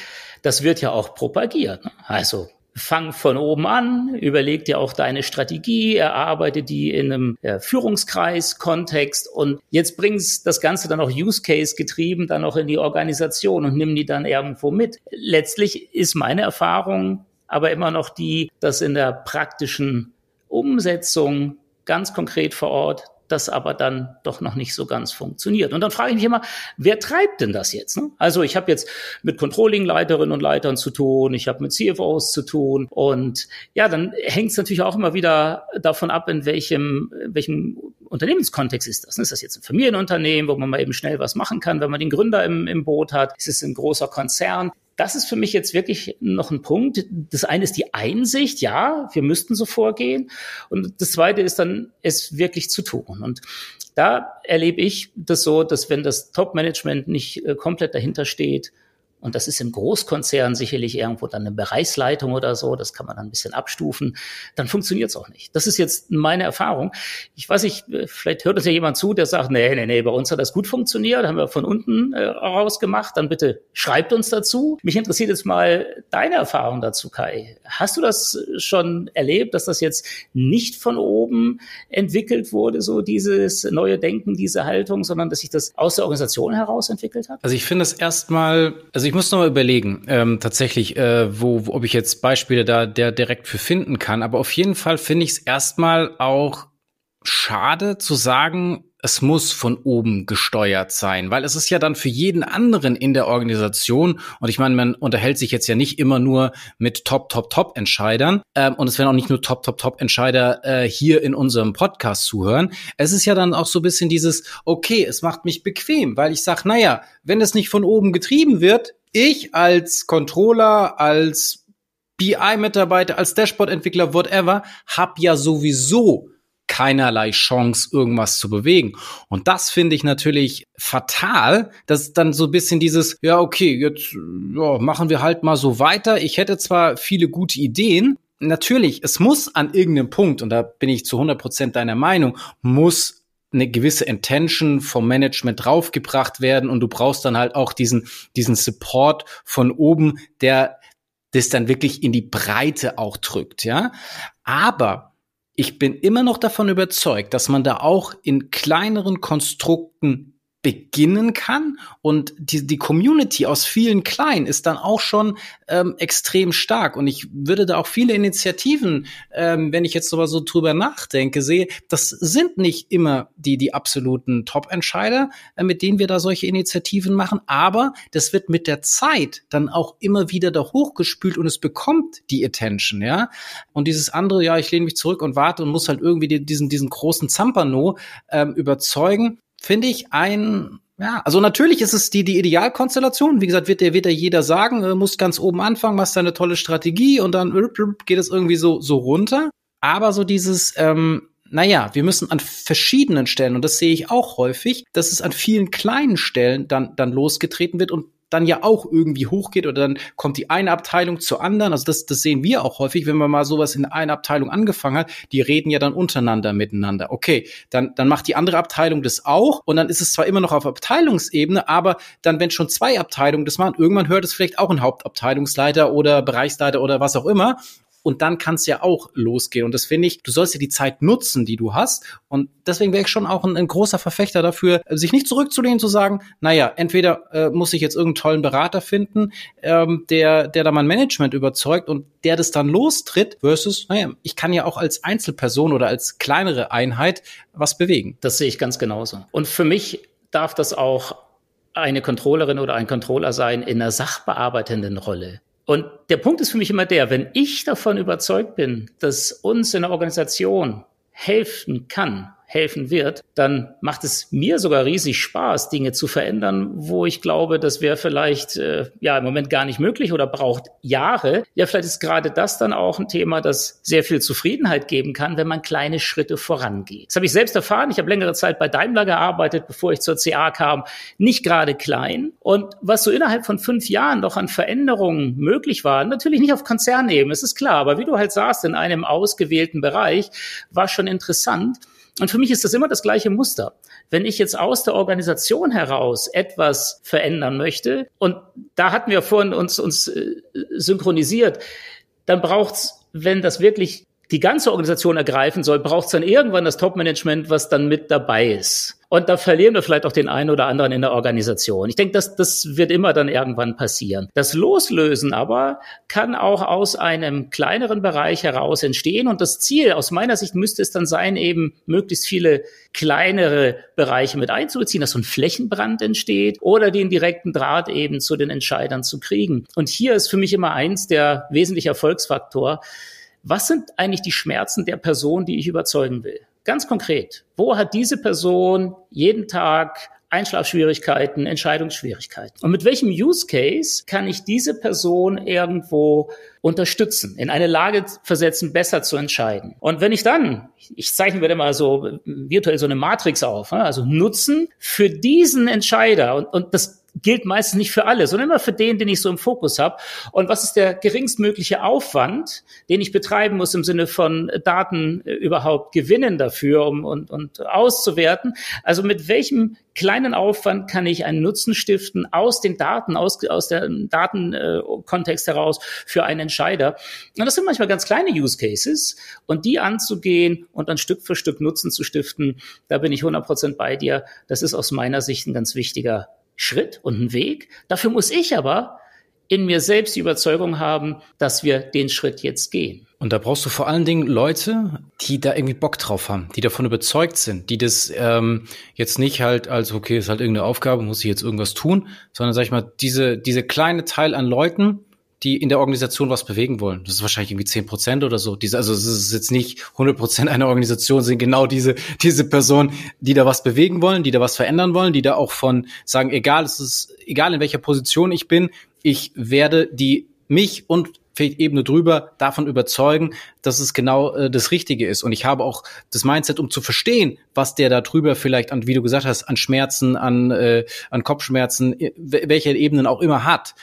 das wird ja auch propagiert. Ne? Also fang von oben an, überleg dir auch deine Strategie, erarbeite die in einem ja, Führungskreis-Kontext und jetzt bringst das Ganze dann auch Use Case getrieben dann auch in die Organisation und nimm die dann irgendwo mit. Letztlich ist meine Erfahrung aber immer noch die, dass in der praktischen Umsetzung ganz konkret vor Ort das aber dann doch noch nicht so ganz funktioniert. Und dann frage ich mich immer, wer treibt denn das jetzt? Ne? Also ich habe jetzt mit Controlling-Leiterinnen und Leitern zu tun, ich habe mit CFOs zu tun und ja, dann hängt es natürlich auch immer wieder davon ab, in welchem, welchem Unternehmenskontext ist das. Ist das jetzt ein Familienunternehmen, wo man mal eben schnell was machen kann, wenn man den Gründer im, im Boot hat? Ist es ein großer Konzern? Das ist für mich jetzt wirklich noch ein Punkt. Das eine ist die Einsicht, ja, wir müssten so vorgehen. Und das zweite ist dann, es wirklich zu tun. Und da erlebe ich das so, dass wenn das Top-Management nicht äh, komplett dahinter steht, und das ist im Großkonzern sicherlich irgendwo dann eine Bereichsleitung oder so. Das kann man dann ein bisschen abstufen. Dann funktioniert es auch nicht. Das ist jetzt meine Erfahrung. Ich weiß nicht, vielleicht hört uns ja jemand zu, der sagt, nee, nee, nee, bei uns hat das gut funktioniert. Haben wir von unten äh, raus gemacht. Dann bitte schreibt uns dazu. Mich interessiert jetzt mal deine Erfahrung dazu, Kai. Hast du das schon erlebt, dass das jetzt nicht von oben entwickelt wurde, so dieses neue Denken, diese Haltung, sondern dass sich das aus der Organisation heraus entwickelt hat? Also ich finde es erstmal, also ich muss noch mal überlegen, ähm, tatsächlich, äh, wo, wo, ob ich jetzt Beispiele da der direkt für finden kann. Aber auf jeden Fall finde ich es erstmal auch schade zu sagen, es muss von oben gesteuert sein, weil es ist ja dann für jeden anderen in der Organisation und ich meine, man unterhält sich jetzt ja nicht immer nur mit Top, Top, Top Entscheidern ähm, und es werden auch nicht nur Top, Top, Top Entscheider äh, hier in unserem Podcast zuhören. Es ist ja dann auch so ein bisschen dieses, okay, es macht mich bequem, weil ich sage, naja, wenn es nicht von oben getrieben wird, ich als Controller, als BI-Mitarbeiter, als Dashboard-Entwickler, whatever, hab ja sowieso keinerlei Chance, irgendwas zu bewegen. Und das finde ich natürlich fatal, dass dann so ein bisschen dieses, ja, okay, jetzt ja, machen wir halt mal so weiter. Ich hätte zwar viele gute Ideen, natürlich, es muss an irgendeinem Punkt, und da bin ich zu 100 Prozent deiner Meinung, muss eine gewisse Intention vom Management draufgebracht werden und du brauchst dann halt auch diesen, diesen Support von oben, der das dann wirklich in die Breite auch drückt, ja. Aber ich bin immer noch davon überzeugt, dass man da auch in kleineren Konstrukten beginnen kann. Und die, die Community aus vielen Kleinen ist dann auch schon ähm, extrem stark. Und ich würde da auch viele Initiativen, ähm, wenn ich jetzt so, so drüber nachdenke, sehe, das sind nicht immer die die absoluten Top-Entscheider, äh, mit denen wir da solche Initiativen machen, aber das wird mit der Zeit dann auch immer wieder da hochgespült und es bekommt die Attention, ja. Und dieses andere, ja, ich lehne mich zurück und warte und muss halt irgendwie diesen diesen großen Zampano ähm, überzeugen, finde ich ein ja, also natürlich ist es die, die Idealkonstellation. Wie gesagt, wird der, wird der jeder sagen, äh, muss ganz oben anfangen, machst deine tolle Strategie und dann geht es irgendwie so, so runter. Aber so dieses, ähm, naja, wir müssen an verschiedenen Stellen, und das sehe ich auch häufig, dass es an vielen kleinen Stellen dann, dann losgetreten wird und dann ja auch irgendwie hochgeht oder dann kommt die eine Abteilung zur anderen. Also das, das sehen wir auch häufig, wenn man mal sowas in einer Abteilung angefangen hat. Die reden ja dann untereinander miteinander. Okay, dann, dann macht die andere Abteilung das auch und dann ist es zwar immer noch auf Abteilungsebene, aber dann, wenn schon zwei Abteilungen das machen, irgendwann hört es vielleicht auch ein Hauptabteilungsleiter oder Bereichsleiter oder was auch immer und dann kann es ja auch losgehen. Und das finde ich, du sollst ja die Zeit nutzen, die du hast. Und deswegen wäre ich schon auch ein, ein, großer Verfechter dafür, sich nicht zurückzulehnen, zu sagen, naja, entweder äh, muss ich jetzt irgendeinen tollen Berater finden, ähm, der, der da mein Management überzeugt und der das dann lostritt, versus, naja, ich kann ja auch als Einzelperson oder als kleinere Einheit was bewegen. Das sehe ich ganz genauso. Und für mich darf das auch eine Controllerin oder ein Controller sein in einer sachbearbeitenden Rolle. Und der Punkt ist für mich immer der, wenn ich davon überzeugt bin, dass uns in der Organisation helfen kann, helfen wird, dann macht es mir sogar riesig Spaß, Dinge zu verändern, wo ich glaube, das wäre vielleicht äh, ja im Moment gar nicht möglich oder braucht Jahre. Ja, vielleicht ist gerade das dann auch ein Thema, das sehr viel Zufriedenheit geben kann, wenn man kleine Schritte vorangeht. Das habe ich selbst erfahren. Ich habe längere Zeit bei Daimler gearbeitet, bevor ich zur CA kam. Nicht gerade klein. Und was so innerhalb von fünf Jahren noch an Veränderungen möglich war, natürlich nicht auf Konzernebene, es ist klar, aber wie du halt sagst, in einem ausgewählten Bereich, war schon interessant. Und für mich ist das immer das gleiche Muster. Wenn ich jetzt aus der Organisation heraus etwas verändern möchte, und da hatten wir vorhin uns, uns äh, synchronisiert, dann braucht's, wenn das wirklich die ganze Organisation ergreifen soll, braucht's dann irgendwann das Top-Management, was dann mit dabei ist. Und da verlieren wir vielleicht auch den einen oder anderen in der Organisation. Ich denke, das, das wird immer dann irgendwann passieren. Das Loslösen aber kann auch aus einem kleineren Bereich heraus entstehen. Und das Ziel aus meiner Sicht müsste es dann sein, eben möglichst viele kleinere Bereiche mit einzubeziehen, dass so ein Flächenbrand entsteht oder den direkten Draht eben zu den Entscheidern zu kriegen. Und hier ist für mich immer eins der wesentlichen Erfolgsfaktor. Was sind eigentlich die Schmerzen der Person, die ich überzeugen will? Ganz konkret, wo hat diese Person jeden Tag Einschlafschwierigkeiten, Entscheidungsschwierigkeiten. Und mit welchem Use Case kann ich diese Person irgendwo unterstützen, in eine Lage versetzen, besser zu entscheiden? Und wenn ich dann, ich zeichne mir mal so virtuell so eine Matrix auf, ne, also Nutzen für diesen Entscheider und, und das gilt meistens nicht für alle, sondern immer für den, den ich so im Fokus habe. Und was ist der geringstmögliche Aufwand, den ich betreiben muss im Sinne von Daten äh, überhaupt gewinnen dafür um, und, und auszuwerten? Also mit welchem kleinen Aufwand kann ich einen Nutzen stiften aus den Daten, aus, aus dem Datenkontext äh, heraus für einen Entscheider? Und das sind manchmal ganz kleine Use Cases und die anzugehen und dann Stück für Stück Nutzen zu stiften, da bin ich 100 Prozent bei dir. Das ist aus meiner Sicht ein ganz wichtiger Schritt und ein Weg. Dafür muss ich aber in mir selbst die Überzeugung haben, dass wir den Schritt jetzt gehen. Und da brauchst du vor allen Dingen Leute, die da irgendwie Bock drauf haben, die davon überzeugt sind, die das ähm, jetzt nicht halt als, okay, ist halt irgendeine Aufgabe, muss ich jetzt irgendwas tun, sondern sag ich mal, diese, diese kleine Teil an Leuten, die in der Organisation was bewegen wollen. Das ist wahrscheinlich irgendwie zehn Prozent oder so. Diese, also es ist jetzt nicht 100 Prozent einer Organisation sind genau diese, diese Personen, die da was bewegen wollen, die da was verändern wollen, die da auch von sagen, egal, es ist, egal in welcher Position ich bin, ich werde die mich und vielleicht Ebene drüber davon überzeugen, dass es genau äh, das Richtige ist. Und ich habe auch das Mindset, um zu verstehen, was der da drüber vielleicht an, wie du gesagt hast, an Schmerzen, an, äh, an Kopfschmerzen, äh, welche Ebenen auch immer hat.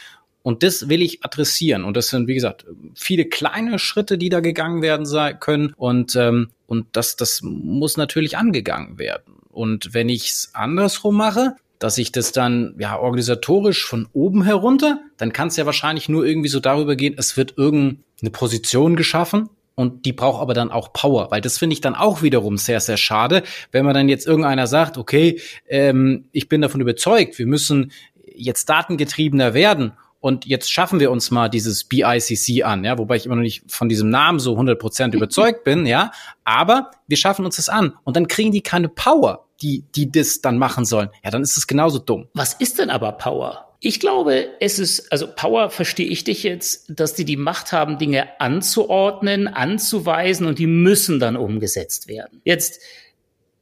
Und das will ich adressieren. Und das sind, wie gesagt, viele kleine Schritte, die da gegangen werden können. Und, ähm, und das, das muss natürlich angegangen werden. Und wenn ich es andersrum mache, dass ich das dann ja organisatorisch von oben herunter, dann kann es ja wahrscheinlich nur irgendwie so darüber gehen, es wird irgendeine Position geschaffen und die braucht aber dann auch Power, weil das finde ich dann auch wiederum sehr, sehr schade, wenn man dann jetzt irgendeiner sagt, okay, ähm, ich bin davon überzeugt, wir müssen jetzt datengetriebener werden und jetzt schaffen wir uns mal dieses BICC an, ja, wobei ich immer noch nicht von diesem Namen so 100% überzeugt bin, ja, aber wir schaffen uns das an und dann kriegen die keine Power, die die das dann machen sollen. Ja, dann ist es genauso dumm. Was ist denn aber Power? Ich glaube, es ist, also Power verstehe ich dich jetzt, dass die die Macht haben, Dinge anzuordnen, anzuweisen und die müssen dann umgesetzt werden. Jetzt,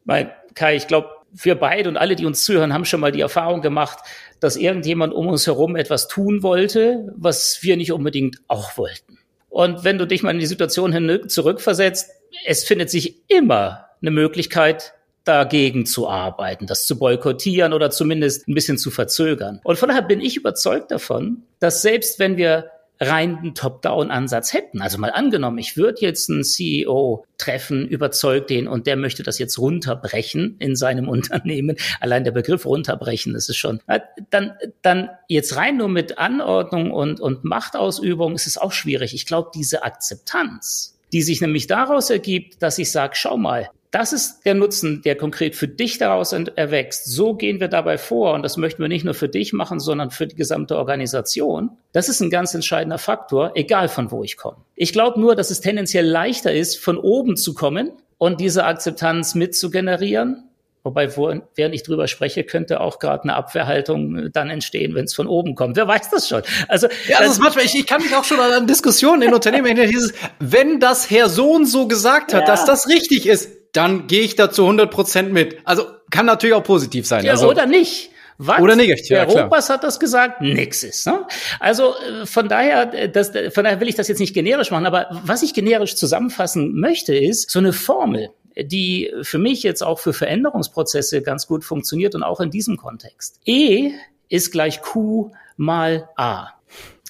weil Kai, ich glaube, wir beide und alle, die uns zuhören, haben schon mal die Erfahrung gemacht, dass irgendjemand um uns herum etwas tun wollte, was wir nicht unbedingt auch wollten. Und wenn du dich mal in die Situation hin zurückversetzt, es findet sich immer eine Möglichkeit, dagegen zu arbeiten, das zu boykottieren oder zumindest ein bisschen zu verzögern. Und von daher bin ich überzeugt davon, dass selbst wenn wir rein einen Top-Down-Ansatz hätten. Also mal angenommen, ich würde jetzt einen CEO treffen, überzeugt den und der möchte das jetzt runterbrechen in seinem Unternehmen. Allein der Begriff runterbrechen, das ist schon, dann, dann jetzt rein nur mit Anordnung und, und Machtausübung ist es auch schwierig. Ich glaube, diese Akzeptanz, die sich nämlich daraus ergibt, dass ich sage, schau mal, das ist der Nutzen, der konkret für dich daraus erwächst. So gehen wir dabei vor. Und das möchten wir nicht nur für dich machen, sondern für die gesamte Organisation. Das ist ein ganz entscheidender Faktor, egal von wo ich komme. Ich glaube nur, dass es tendenziell leichter ist, von oben zu kommen und diese Akzeptanz mitzugenerieren. Wobei, wo, während ich drüber spreche, könnte auch gerade eine Abwehrhaltung dann entstehen, wenn es von oben kommt. Wer weiß das schon? Also, ja, das, das manchmal, ich, ich kann mich auch schon an Diskussionen in Unternehmen erinnern, dieses, wenn das Herr Sohn so gesagt hat, ja. dass das richtig ist, dann gehe ich da zu 100 Prozent mit. Also kann natürlich auch positiv sein. Ja, also, oder nicht. Was? Oder negativ. Ja, Europas hat das gesagt, nix ist. Ne? Also äh, von daher, äh, das, von daher will ich das jetzt nicht generisch machen, aber was ich generisch zusammenfassen möchte, ist so eine Formel, die für mich jetzt auch für Veränderungsprozesse ganz gut funktioniert und auch in diesem Kontext. E ist gleich Q mal A.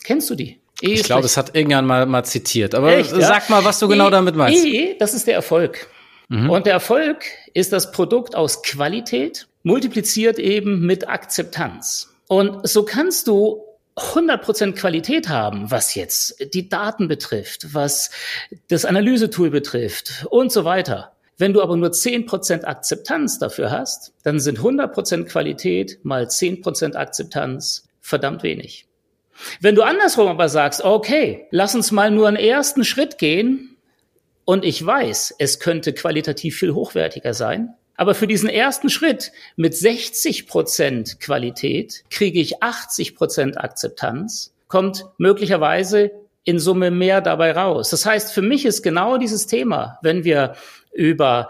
Kennst du die? E ich glaube, es hat irgendwann mal, mal zitiert. Aber Echt, sag ja? mal, was du genau e, damit meinst. E, das ist der Erfolg. Mhm. Und der Erfolg ist das Produkt aus Qualität, multipliziert eben mit Akzeptanz. Und so kannst du 100% Qualität haben, was jetzt die Daten betrifft, was das Analysetool betrifft und so weiter. Wenn du aber nur 10% Akzeptanz dafür hast, dann sind 100% Qualität mal 10% Akzeptanz verdammt wenig. Wenn du andersrum aber sagst, okay, lass uns mal nur einen ersten Schritt gehen und ich weiß, es könnte qualitativ viel hochwertiger sein. Aber für diesen ersten Schritt mit 60 Prozent Qualität kriege ich 80 Prozent Akzeptanz, kommt möglicherweise in Summe mehr dabei raus. Das heißt, für mich ist genau dieses Thema, wenn wir über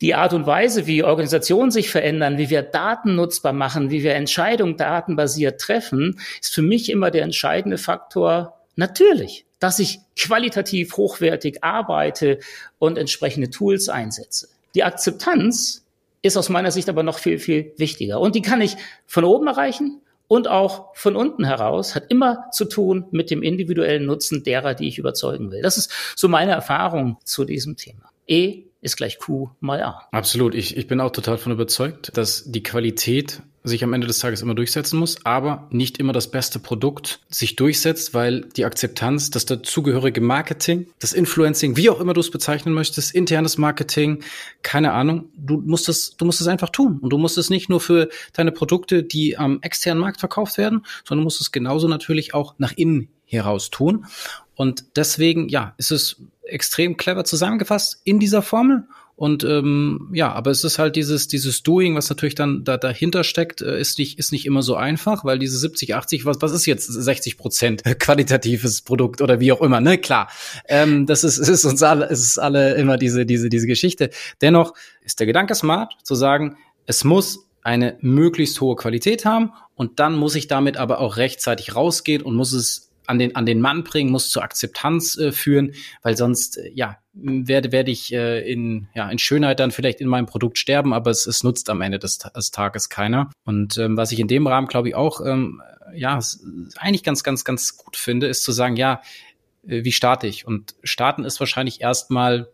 die Art und Weise, wie Organisationen sich verändern, wie wir Daten nutzbar machen, wie wir Entscheidungen datenbasiert treffen, ist für mich immer der entscheidende Faktor natürlich dass ich qualitativ hochwertig arbeite und entsprechende Tools einsetze. Die Akzeptanz ist aus meiner Sicht aber noch viel, viel wichtiger. Und die kann ich von oben erreichen und auch von unten heraus, hat immer zu tun mit dem individuellen Nutzen derer, die ich überzeugen will. Das ist so meine Erfahrung zu diesem Thema. E ist gleich Q mal A. Absolut. Ich, ich bin auch total von überzeugt, dass die Qualität sich am Ende des Tages immer durchsetzen muss, aber nicht immer das beste Produkt sich durchsetzt, weil die Akzeptanz, das dazugehörige Marketing, das Influencing, wie auch immer du es bezeichnen möchtest, internes Marketing, keine Ahnung, du musst es, du musst es einfach tun. Und du musst es nicht nur für deine Produkte, die am externen Markt verkauft werden, sondern du musst es genauso natürlich auch nach innen heraus tun. Und deswegen, ja, ist es extrem clever zusammengefasst in dieser Formel. Und ähm, ja, aber es ist halt dieses dieses Doing, was natürlich dann da dahinter steckt, äh, ist nicht ist nicht immer so einfach, weil diese 70, 80, was was ist jetzt 60 Prozent qualitatives Produkt oder wie auch immer, ne? Klar, ähm, das ist ist uns alle ist alle immer diese diese diese Geschichte. Dennoch ist der Gedanke smart zu sagen, es muss eine möglichst hohe Qualität haben und dann muss ich damit aber auch rechtzeitig rausgehen und muss es an den, an den Mann bringen, muss zur Akzeptanz äh, führen, weil sonst, äh, ja, werde, werde ich äh, in, ja, in Schönheit dann vielleicht in meinem Produkt sterben, aber es, es nutzt am Ende des, des Tages keiner. Und ähm, was ich in dem Rahmen, glaube ich, auch, ähm, ja, eigentlich ganz, ganz, ganz gut finde, ist zu sagen, ja, äh, wie starte ich? Und starten ist wahrscheinlich erstmal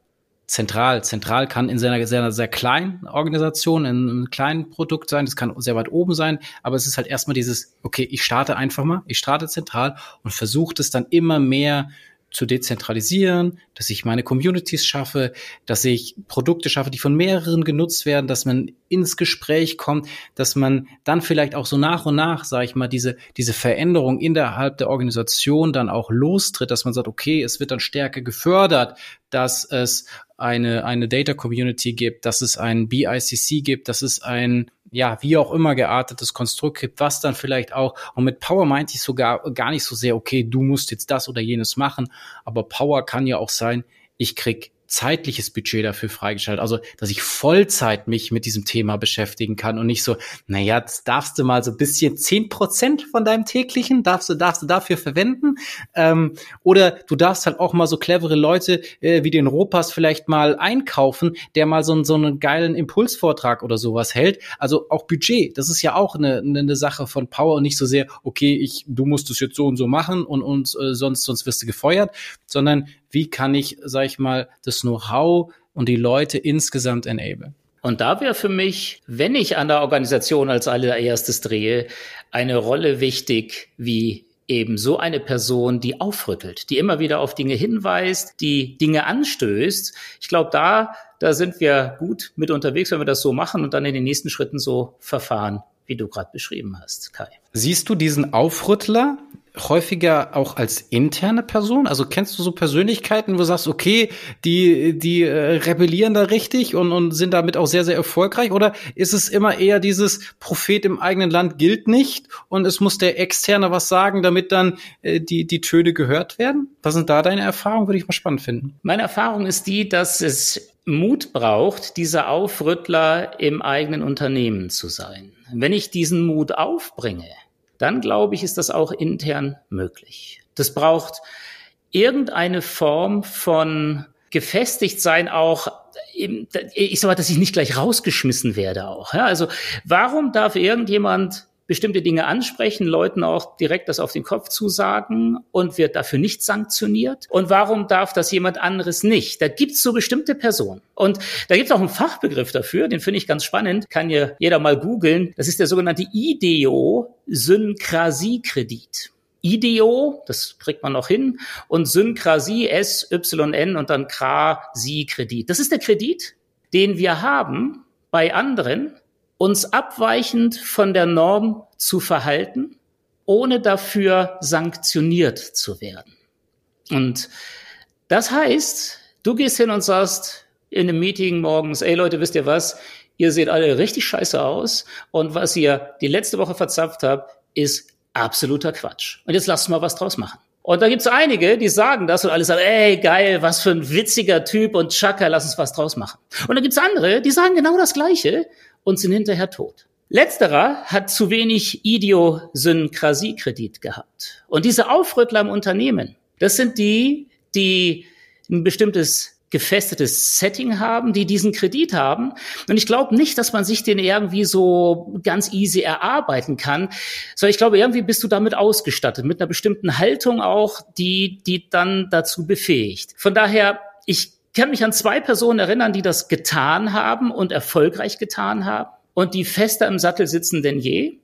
zentral. Zentral kann in seiner sehr, sehr kleinen Organisation, in einem kleinen Produkt sein, das kann sehr weit oben sein, aber es ist halt erstmal dieses, okay, ich starte einfach mal, ich starte zentral und versuche das dann immer mehr zu dezentralisieren, dass ich meine Communities schaffe, dass ich Produkte schaffe, die von mehreren genutzt werden, dass man ins Gespräch kommt, dass man dann vielleicht auch so nach und nach, sage ich mal, diese diese Veränderung innerhalb der Organisation dann auch lostritt, dass man sagt, okay, es wird dann stärker gefördert, dass es eine eine Data Community gibt, dass es ein BICC gibt, dass es ein ja, wie auch immer geartetes Konstrukt gibt, was dann vielleicht auch, und mit Power meinte ich sogar gar nicht so sehr, okay, du musst jetzt das oder jenes machen, aber Power kann ja auch sein, ich krieg zeitliches Budget dafür freigeschaltet. Also, dass ich Vollzeit mich mit diesem Thema beschäftigen kann und nicht so, naja, jetzt darfst du mal so ein bisschen zehn Prozent von deinem täglichen, darfst du, darfst du dafür verwenden. Ähm, oder du darfst halt auch mal so clevere Leute äh, wie den Ropas vielleicht mal einkaufen, der mal so, so einen geilen Impulsvortrag oder sowas hält. Also auch Budget, das ist ja auch eine, eine Sache von Power und nicht so sehr, okay, ich, du musst es jetzt so und so machen und, und äh, sonst, sonst wirst du gefeuert, sondern wie kann ich, sag ich mal, das Know-how und die Leute insgesamt enablen. Und da wäre für mich, wenn ich an der Organisation als allererstes drehe, eine Rolle wichtig wie eben so eine Person, die aufrüttelt, die immer wieder auf Dinge hinweist, die Dinge anstößt. Ich glaube, da, da sind wir gut mit unterwegs, wenn wir das so machen und dann in den nächsten Schritten so verfahren, wie du gerade beschrieben hast, Kai. Siehst du diesen Aufrüttler häufiger auch als interne Person? Also kennst du so Persönlichkeiten, wo du sagst, okay, die, die äh, rebellieren da richtig und, und sind damit auch sehr, sehr erfolgreich? Oder ist es immer eher dieses Prophet im eigenen Land gilt nicht und es muss der Externe was sagen, damit dann äh, die, die Töne gehört werden? Was sind da deine Erfahrungen? Würde ich mal spannend finden. Meine Erfahrung ist die, dass es Mut braucht, dieser Aufrüttler im eigenen Unternehmen zu sein. Wenn ich diesen Mut aufbringe, dann glaube ich, ist das auch intern möglich. Das braucht irgendeine Form von gefestigt sein auch ich sag mal, dass ich nicht gleich rausgeschmissen werde auch. Ja, also warum darf irgendjemand bestimmte Dinge ansprechen, Leuten auch direkt das auf den Kopf zusagen und wird dafür nicht sanktioniert? Und warum darf das jemand anderes nicht? Da gibt's so bestimmte Personen. Und da gibt's auch einen Fachbegriff dafür, den finde ich ganz spannend, kann ja jeder mal googeln. Das ist der sogenannte IDEO-Synkrasiekredit. IDEO, das kriegt man noch hin, und Synkrasie, S-Y-N und dann Krasi-Kredit. Das ist der Kredit, den wir haben bei anderen, uns abweichend von der Norm zu verhalten, ohne dafür sanktioniert zu werden. Und das heißt, du gehst hin und sagst in einem Meeting morgens, ey Leute, wisst ihr was? Ihr seht alle richtig scheiße aus und was ihr die letzte Woche verzapft habt, ist absoluter Quatsch. Und jetzt lasst mal was draus machen. Und da gibt's einige, die sagen das und alle sagen, ey, geil, was für ein witziger Typ und Chaka, lass uns was draus machen. Und dann gibt's andere, die sagen genau das Gleiche und sind hinterher tot. Letzterer hat zu wenig Idiosynkrasiekredit gehabt. Und diese Aufrüttler im Unternehmen, das sind die, die ein bestimmtes gefestetes Setting haben, die diesen Kredit haben. Und ich glaube nicht, dass man sich den irgendwie so ganz easy erarbeiten kann, sondern ich glaube, irgendwie bist du damit ausgestattet, mit einer bestimmten Haltung auch, die, die dann dazu befähigt. Von daher, ich kann mich an zwei Personen erinnern, die das getan haben und erfolgreich getan haben und die fester im Sattel sitzen denn je.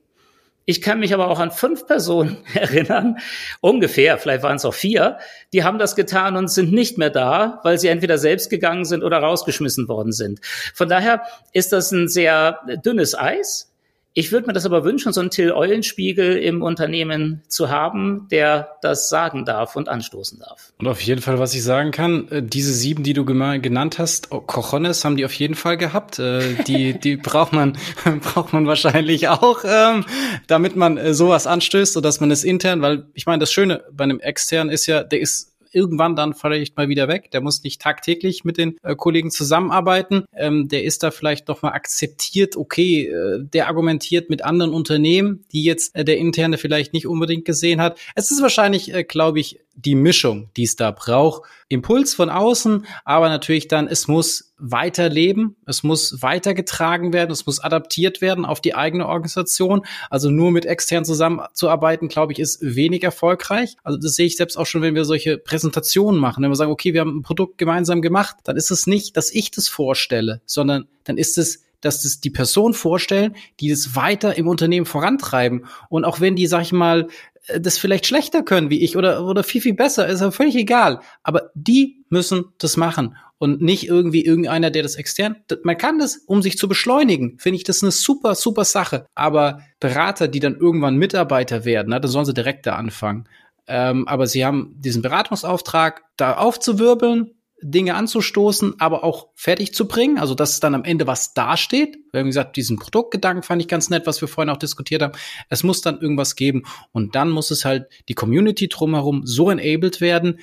Ich kann mich aber auch an fünf Personen erinnern, ungefähr, vielleicht waren es auch vier, die haben das getan und sind nicht mehr da, weil sie entweder selbst gegangen sind oder rausgeschmissen worden sind. Von daher ist das ein sehr dünnes Eis. Ich würde mir das aber wünschen, so einen Till-Eulenspiegel im Unternehmen zu haben, der das sagen darf und anstoßen darf. Und auf jeden Fall, was ich sagen kann, äh, diese sieben, die du genannt hast, Cojones haben die auf jeden Fall gehabt. Äh, die, die braucht man, braucht man wahrscheinlich auch, ähm, damit man äh, sowas anstößt, sodass man es intern, weil ich meine, das Schöne bei einem externen ist ja, der ist irgendwann dann vielleicht mal wieder weg. Der muss nicht tagtäglich mit den äh, Kollegen zusammenarbeiten. Ähm, der ist da vielleicht noch mal akzeptiert, okay, äh, der argumentiert mit anderen Unternehmen, die jetzt äh, der interne vielleicht nicht unbedingt gesehen hat. Es ist wahrscheinlich, äh, glaube ich, die Mischung, die es da braucht. Impuls von außen, aber natürlich dann, es muss weiterleben, es muss weitergetragen werden, es muss adaptiert werden auf die eigene Organisation. Also nur mit extern zusammenzuarbeiten, glaube ich, ist wenig erfolgreich. Also das sehe ich selbst auch schon, wenn wir solche Präsentationen machen. Wenn wir sagen, okay, wir haben ein Produkt gemeinsam gemacht, dann ist es nicht, dass ich das vorstelle, sondern dann ist es dass das die Person vorstellen, die das weiter im Unternehmen vorantreiben. Und auch wenn die, sag ich mal, äh, das vielleicht schlechter können wie ich oder, oder viel, viel besser, ist ja völlig egal. Aber die müssen das machen und nicht irgendwie irgendeiner, der das extern, man kann das, um sich zu beschleunigen, finde ich das eine super, super Sache. Aber Berater, die dann irgendwann Mitarbeiter werden, dann sollen sie direkt da anfangen. Ähm, aber sie haben diesen Beratungsauftrag, da aufzuwirbeln, Dinge anzustoßen, aber auch fertig zu bringen, also dass es dann am Ende was dasteht. Wir haben gesagt, diesen Produktgedanken fand ich ganz nett, was wir vorhin auch diskutiert haben. Es muss dann irgendwas geben und dann muss es halt die Community drumherum so enabled werden,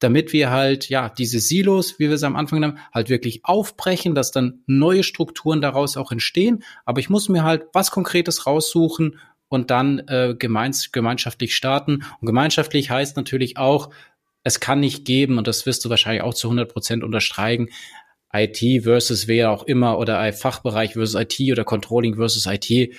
damit wir halt, ja, diese Silos, wie wir es am Anfang haben, halt wirklich aufbrechen, dass dann neue Strukturen daraus auch entstehen. Aber ich muss mir halt was Konkretes raussuchen und dann äh, gemeins gemeinschaftlich starten. Und gemeinschaftlich heißt natürlich auch, es kann nicht geben, und das wirst du wahrscheinlich auch zu 100 Prozent unterstreichen, IT versus wer auch immer oder Fachbereich versus IT oder Controlling versus IT.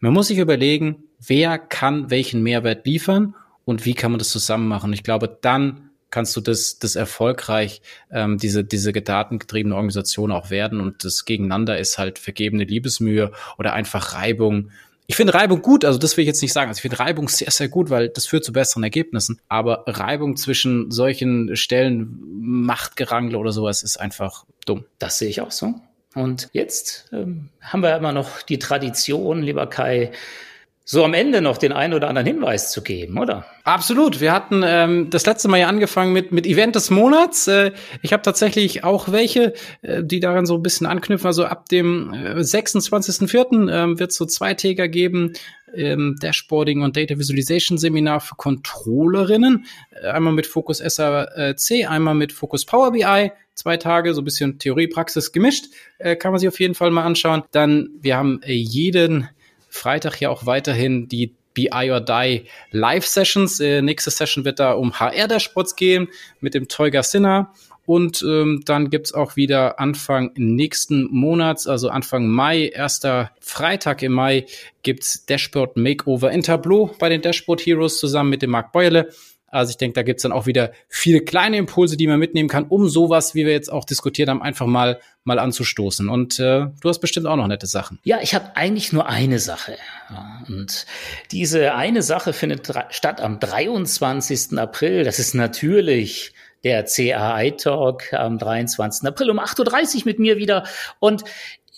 Man muss sich überlegen, wer kann welchen Mehrwert liefern und wie kann man das zusammen machen. Ich glaube, dann kannst du das, das erfolgreich, ähm, diese, diese datengetriebene Organisation auch werden und das Gegeneinander ist halt vergebene Liebesmühe oder einfach Reibung ich finde Reibung gut, also das will ich jetzt nicht sagen. Also ich finde Reibung sehr, sehr gut, weil das führt zu besseren Ergebnissen. Aber Reibung zwischen solchen Stellen, Machtgerangle oder sowas ist einfach dumm. Das sehe ich auch so. Und jetzt ähm, haben wir immer noch die Tradition, lieber Kai, so am Ende noch den einen oder anderen Hinweis zu geben, oder? Absolut. Wir hatten ähm, das letzte Mal ja angefangen mit, mit Event des Monats. Äh, ich habe tatsächlich auch welche, äh, die daran so ein bisschen anknüpfen. Also ab dem äh, 26.04. Ähm, wird es so zweitäger geben. Ähm, Dashboarding und Data Visualization Seminar für Controllerinnen. Äh, einmal mit Fokus SAC, einmal mit Fokus Power BI. Zwei Tage, so ein bisschen Theorie, Praxis gemischt. Äh, kann man sich auf jeden Fall mal anschauen. Dann, wir haben äh, jeden Freitag ja auch weiterhin die BI or Die Live Sessions. Äh, nächste Session wird da um HR-Dashboards gehen mit dem Teuger Sinner. Und ähm, dann gibt's auch wieder Anfang nächsten Monats, also Anfang Mai, erster Freitag im Mai, gibt's Dashboard Makeover in Tableau bei den Dashboard Heroes zusammen mit dem Marc Beule. Also ich denke, da gibt's dann auch wieder viele kleine Impulse, die man mitnehmen kann, um sowas, wie wir jetzt auch diskutiert haben, einfach mal mal anzustoßen. Und äh, du hast bestimmt auch noch nette Sachen. Ja, ich habe eigentlich nur eine Sache. und diese eine Sache findet statt am 23. April. Das ist natürlich der CAI-Talk am 23. April um 8.30 Uhr mit mir wieder. Und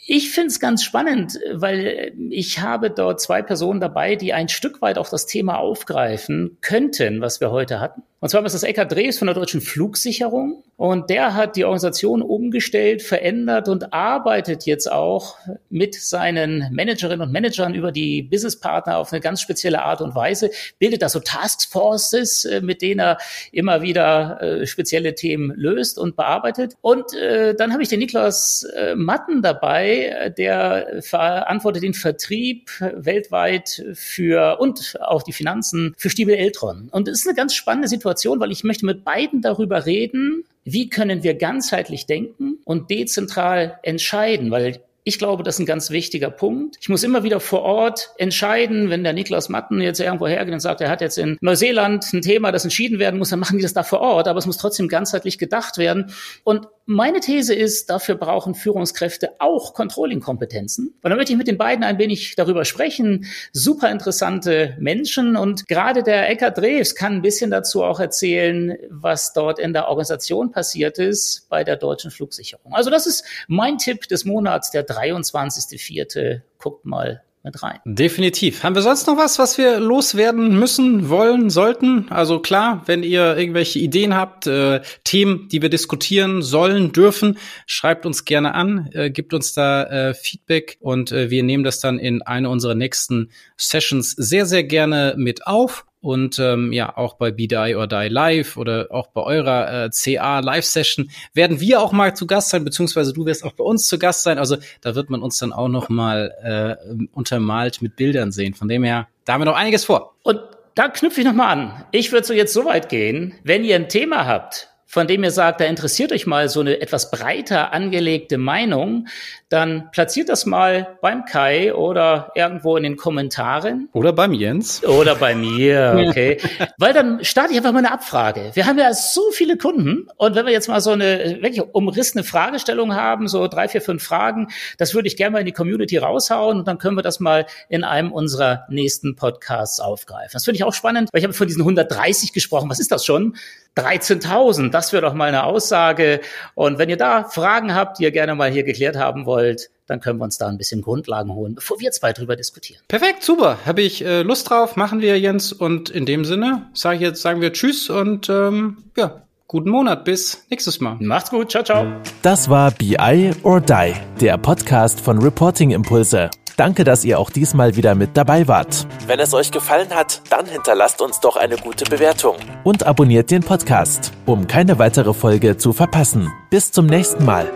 ich finde es ganz spannend, weil ich habe dort zwei Personen dabei, die ein Stück weit auch das Thema aufgreifen könnten, was wir heute hatten. Und zwar ist das Eckhard Drees von der Deutschen Flugsicherung. Und der hat die Organisation umgestellt, verändert und arbeitet jetzt auch mit seinen Managerinnen und Managern über die Businesspartner auf eine ganz spezielle Art und Weise, bildet da so Taskforces, äh, mit denen er immer wieder äh, spezielle Themen löst und bearbeitet. Und äh, dann habe ich den Niklas Matten dabei, der verantwortet den Vertrieb weltweit für und auch die Finanzen für Stiebel Eltron. Und es ist eine ganz spannende Situation Situation, weil ich möchte mit beiden darüber reden, wie können wir ganzheitlich denken und dezentral entscheiden, weil ich glaube, das ist ein ganz wichtiger Punkt. Ich muss immer wieder vor Ort entscheiden, wenn der Niklas Matten jetzt irgendwo hergeht und sagt, er hat jetzt in Neuseeland ein Thema, das entschieden werden muss, dann machen die das da vor Ort, aber es muss trotzdem ganzheitlich gedacht werden. Und meine These ist, dafür brauchen Führungskräfte auch Controlling-Kompetenzen. Und dann möchte ich mit den beiden ein wenig darüber sprechen. Super interessante Menschen und gerade der Eckhard Drews kann ein bisschen dazu auch erzählen, was dort in der Organisation passiert ist bei der deutschen Flugsicherung. Also das ist mein Tipp des Monats, der 23.04. Guckt mal mit rein. Definitiv. Haben wir sonst noch was, was wir loswerden müssen, wollen, sollten? Also klar, wenn ihr irgendwelche Ideen habt, äh, Themen, die wir diskutieren sollen, dürfen, schreibt uns gerne an, äh, gibt uns da äh, Feedback und äh, wir nehmen das dann in eine unserer nächsten Sessions sehr, sehr gerne mit auf. Und ähm, ja, auch bei Be Die or Die Live oder auch bei eurer äh, CA Live Session werden wir auch mal zu Gast sein, beziehungsweise du wirst auch bei uns zu Gast sein. Also da wird man uns dann auch noch mal äh, untermalt mit Bildern sehen. Von dem her, da haben wir noch einiges vor. Und da knüpfe ich noch mal an. Ich würde so jetzt so weit gehen, wenn ihr ein Thema habt, von dem ihr sagt, da interessiert euch mal so eine etwas breiter angelegte Meinung, dann platziert das mal beim Kai oder irgendwo in den Kommentaren. Oder beim Jens. Oder bei mir, okay. Weil dann starte ich einfach mal eine Abfrage. Wir haben ja so viele Kunden und wenn wir jetzt mal so eine wirklich umrissene Fragestellung haben, so drei, vier, fünf Fragen, das würde ich gerne mal in die Community raushauen und dann können wir das mal in einem unserer nächsten Podcasts aufgreifen. Das finde ich auch spannend, weil ich habe von diesen 130 gesprochen. Was ist das schon? 13.000, das wäre doch mal eine Aussage. Und wenn ihr da Fragen habt, die ihr gerne mal hier geklärt haben wollt, wollt, dann können wir uns da ein bisschen Grundlagen holen, bevor wir zwei drüber diskutieren. Perfekt, super. Habe ich äh, Lust drauf, machen wir, Jens. Und in dem Sinne sage ich jetzt, sagen wir Tschüss und ähm, ja, guten Monat. Bis nächstes Mal. Macht's gut. Ciao, ciao. Das war BI or Die, der Podcast von Reporting Impulse. Danke, dass ihr auch diesmal wieder mit dabei wart. Wenn es euch gefallen hat, dann hinterlasst uns doch eine gute Bewertung. Und abonniert den Podcast, um keine weitere Folge zu verpassen. Bis zum nächsten Mal.